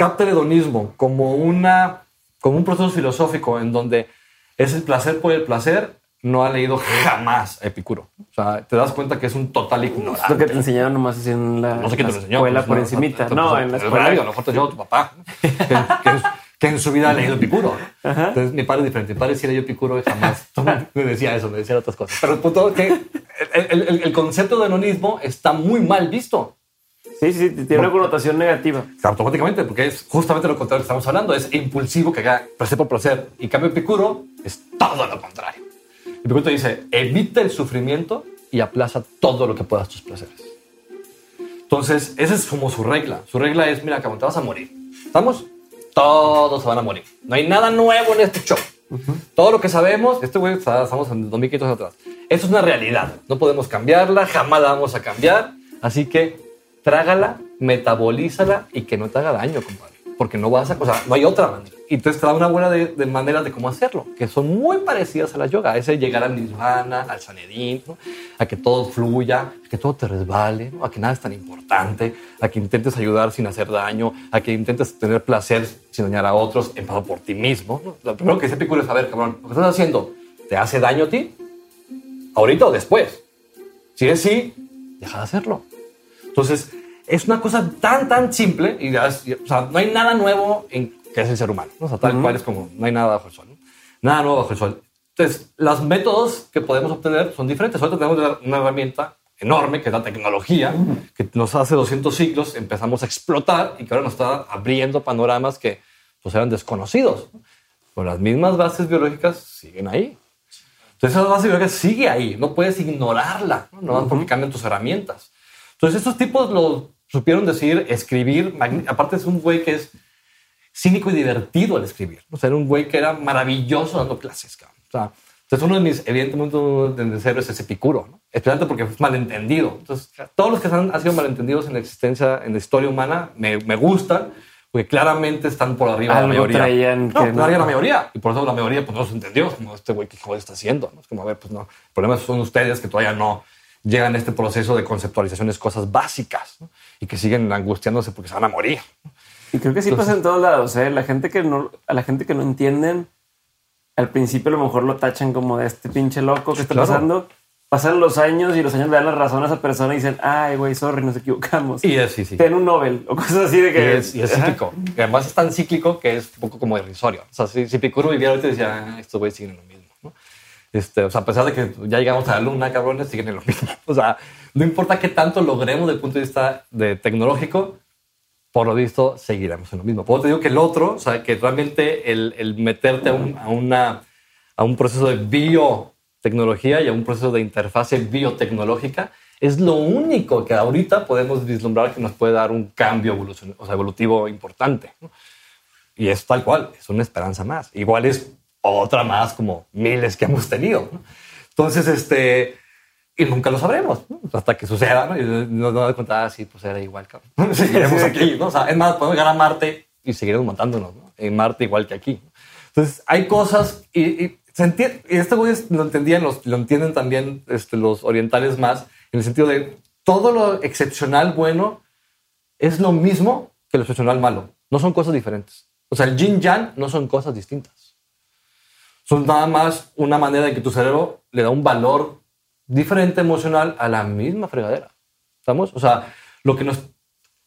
capta el hedonismo como, una, como un proceso filosófico en donde es el placer por el placer, no ha leído jamás Epicuro. O sea, te das cuenta que es un total ignorante. Lo que te enseñaron nomás en la, no sé te lo enseñó, escuela por encimita. No, en la escuela. A lo mejor te llevó tu papá. (laughs) que en su vida ha leído Epicuro. Entonces mi padre es diferente. Mi padre sí leyó Epicuro y jamás me (laughs) decía eso, me decía otras cosas. Pero el punto es que el, el, concepto de anonismo está muy mal visto. Sí, sí, tiene una connotación negativa. Automáticamente, porque es justamente lo contrario que estamos hablando. Es impulsivo que haga placer por placer. Y cambio Epicuro es todo lo contrario. Epicuro te dice, evita el sufrimiento y aplaza todo lo que puedas tus placeres. Entonces, esa es como su regla. Su regla es, mira, cabrón, te vas a morir. ¿Estamos? Todos se van a morir. No hay nada nuevo en este show. Todo lo que sabemos, este güey, estamos en 2500 años atrás. Eso es una realidad. No podemos cambiarla, jamás la vamos a cambiar. Así que trágala, metabolízala y que no te haga daño, compadre. Porque no vas a, o no hay otra manera. Y entonces te da una buena de, de manera de cómo hacerlo, que son muy parecidas a la yoga. Ese llegar al nirvana, al sanedín, ¿no? a que todo fluya, a que todo te resbale, a que nada es tan importante, a que intentes ayudar sin hacer daño, a que intentes tener placer sin dañar a otros, empezando por ti mismo. ¿no? Lo primero que se Epicuro es saber, cabrón, lo que estás haciendo, ¿te hace daño a ti? ¿Ahorita o después? Si es sí, deja de hacerlo. Entonces, es una cosa tan, tan simple y ya o sea, no hay nada nuevo en que es el ser humano. ¿no? O sea, tal cual es como no hay nada bajo el sol. ¿no? Nada nuevo bajo el sol. Entonces, los métodos que podemos obtener son diferentes. Ahorita tenemos una- herramienta enorme que es la tecnología, que nos hace 200 siglos empezamos a explotar y que ahora nos está abriendo panoramas que pues eran desconocidos. ¿no? Pero las mismas bases biológicas siguen ahí. Entonces esa base biológica sigue ahí, no puedes ignorarla, no, no porque cambian tus herramientas. Entonces estos tipos lo supieron decir, escribir, aparte es un güey que es cínico y divertido al escribir. O sea, era un güey que era maravilloso dando clases. cabrón. O sea, entonces uno de mis, evidentemente, uno de mis héroes es Epicuro, ¿no? especialmente porque es malentendido. Entonces, todos los que han, han sido malentendidos en la existencia, en la historia humana, me, me gustan, porque claramente están por arriba de la Algo mayoría. traían no, que no- la mayoría. Y por eso la mayoría pues, no se entendió. Como este güey que joder está haciendo. ¿no? Es como, a ver, pues no. El problema son ustedes que todavía no llegan a este proceso de conceptualizaciones, cosas básicas, ¿no? y que siguen angustiándose porque se van a morir. Y creo que sí pasa en todos lados. ¿eh? La gente que no, a la gente que no entienden, al principio a lo mejor lo tachan como de este pinche loco que está claro. pasando. Pasan los años y los años le dan la razón a esa persona y dicen, ay, güey, sorry, nos equivocamos. Y es, sí, sí. Ten un Nobel o cosas así de Y que es, y es cíclico. Y además es tan cíclico que es un poco como irrisorio. O sea, si, si Epicuro viviera ahorita decía, "Ah, estos güeyes siguen en lo mismo. Este, o sea, a pesar de que ya llegamos a la luna, cabrones, siguen en lo mismo. (laughs) O sea, no importa qué tanto logremos desde el punto de vista de tecnológico, por lo visto seguiremos en lo mismo. Por te digo que el otro, o sea, que realmente el, el meterte a un, a, una, a un proceso de biotecnología y a un proceso de interfase biotecnológica es lo único que ahorita podemos vislumbrar que nos puede dar un cambio o sea, evolutivo importante. ¿no? Y es tal cual, es una esperanza más. Igual es otra más como miles que hemos tenido. ¿no? Entonces, este, y nunca lo sabremos ¿no? hasta que suceda. ¿no? Y nos damos cuenta, ah, sí, pues era igual, cabrón. (laughs) Seguiremos aquí. ¿no? O sea, es más, podemos llegar a Marte y seguiremos matándonos ¿no? en Marte igual que aquí. Entonces, hay cosas y, y se entiende, y este güey lo entendían, los, lo entienden también este, los orientales más, en el sentido de todo lo excepcional bueno es lo mismo que lo excepcional malo. No son cosas diferentes. O sea, el yin yang no son cosas distintas. Son nada más una manera de que tu cerebro le da un valor diferente emocional a la misma fregadera. ¿Estamos? O sea, lo que nos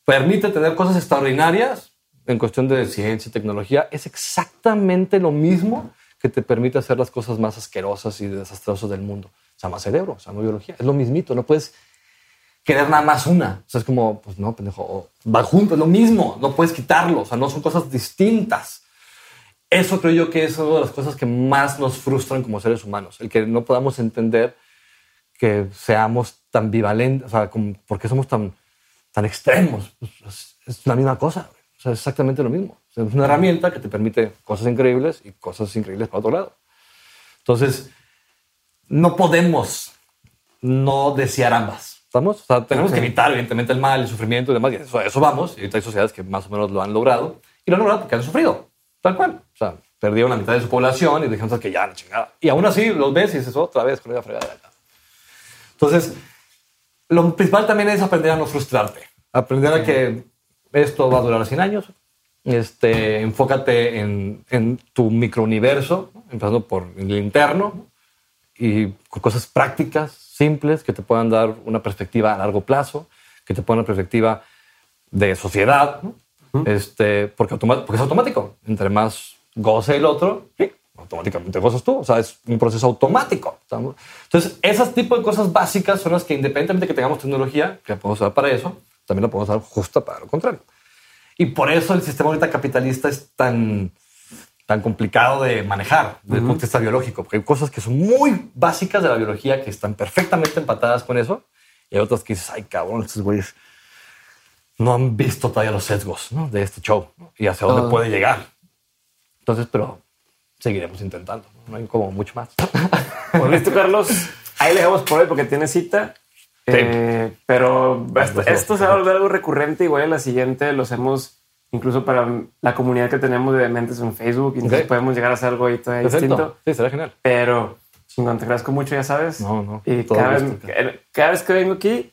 permite tener cosas extraordinarias en cuestión de ciencia y tecnología es exactamente lo mismo que te permite hacer las cosas más asquerosas y desastrosas del mundo. Se llama cerebro, se llama biología. Es lo mismito. No puedes querer nada más una. O sea, es como, pues no, pendejo, va junto, es lo mismo, no puedes quitarlo, o sea, no son cosas distintas. Eso creo yo que es una de las cosas que más nos frustran como seres humanos, el que no podamos entender que seamos tan bivalentes, o sea, como, ¿por qué somos tan, tan extremos? Pues, es, es la misma cosa, o sea, es exactamente lo mismo. O sea, es una herramienta que te permite cosas increíbles y cosas increíbles para otro lado. Entonces, no podemos no desear ambas. ¿Estamos? O sea, tenemos Ok. que evitar, evidentemente, el mal, el sufrimiento y demás. Y eso, eso vamos. Y ahorita hay sociedades que más o menos lo han logrado. Y lo han logrado porque han sufrido. Tal cual. O sea, perdieron la mitad de su población y dijeron "¿Sabes que ya, la chingada. Y aún así los ves y dices otra vez con la fregadera. Entonces, lo principal también es aprender a no frustrarte. Aprender a que esto va a durar 100 años. Este, enfócate en, en tu microuniverso, ¿no? empezando por el interno ¿no? y con cosas prácticas, simples, que te puedan dar una perspectiva a largo plazo, que te puedan una perspectiva de sociedad. Este, porque, porque es automático. Entre más goce el otro, sí, automáticamente gozas tú. O sea, es un proceso automático. Entonces, esos tipos de cosas básicas son las que independientemente de que tengamos tecnología, que la podemos usar para eso, también la podemos usar justo para lo contrario. Y por eso el sistema ahorita capitalista es tan, tan complicado de manejar desde el punto de vista biológico, porque hay cosas que son muy básicas de la biología que están perfectamente empatadas con eso, y hay otras que dices, ay cabrón, estos güeyes no han visto todavía los sesgos de este show y hacia dónde puede llegar. Entonces, pero seguiremos intentando. No hay como mucho más. (laughs) Pues listo, Carlos. Ahí le dejamos por hoy porque tiene cita. Eh, pero esto, se va a volver algo recurrente. Igual en la siguiente lo hacemos incluso para la comunidad que tenemos de dementes en Facebook. Y entonces podemos llegar a hacer algo ahí todavía distinto. Sí, será genial. Pero chingón, te agradezco mucho, ya sabes. No, no. Y cada vez, cada vez, que vengo aquí,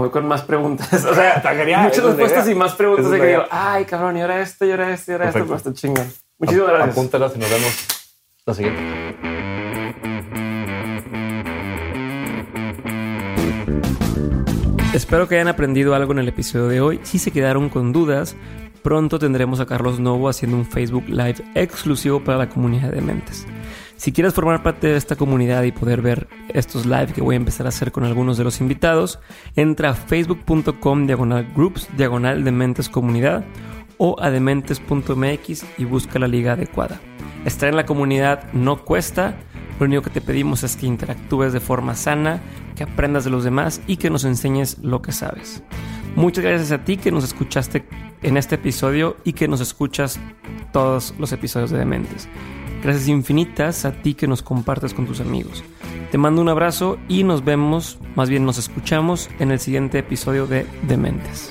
voy con más preguntas. (laughs) O sea, muchas respuestas y más preguntas. De que digo, ay, cabrón, y ahora esto, y ahora esto, y ahora esto, pero está chingón. Muchísimas gracias. Apúntalas y nos vemos la siguiente. Espero que hayan aprendido algo en el episodio de hoy. Si se quedaron con dudas, pronto tendremos a Carlos Novo haciendo un Facebook Live exclusivo para la comunidad de mentes. Si quieres formar parte de esta comunidad y poder ver estos live que voy a empezar a hacer con algunos de los invitados, entra a facebook.com diagonal groups diagonal dementes comunidad o a dementes.mx y busca la liga adecuada. Estar en la comunidad no cuesta, lo único que te pedimos es que interactúes de forma sana, que aprendas de los demás y que nos enseñes lo que sabes. Muchas gracias a ti que nos escuchaste en este episodio y que nos escuchas todos los episodios de Dementes. Gracias infinitas a ti que nos compartes con tus amigos. Te mando un abrazo y nos vemos, más bien nos escuchamos en el siguiente episodio de Dementes.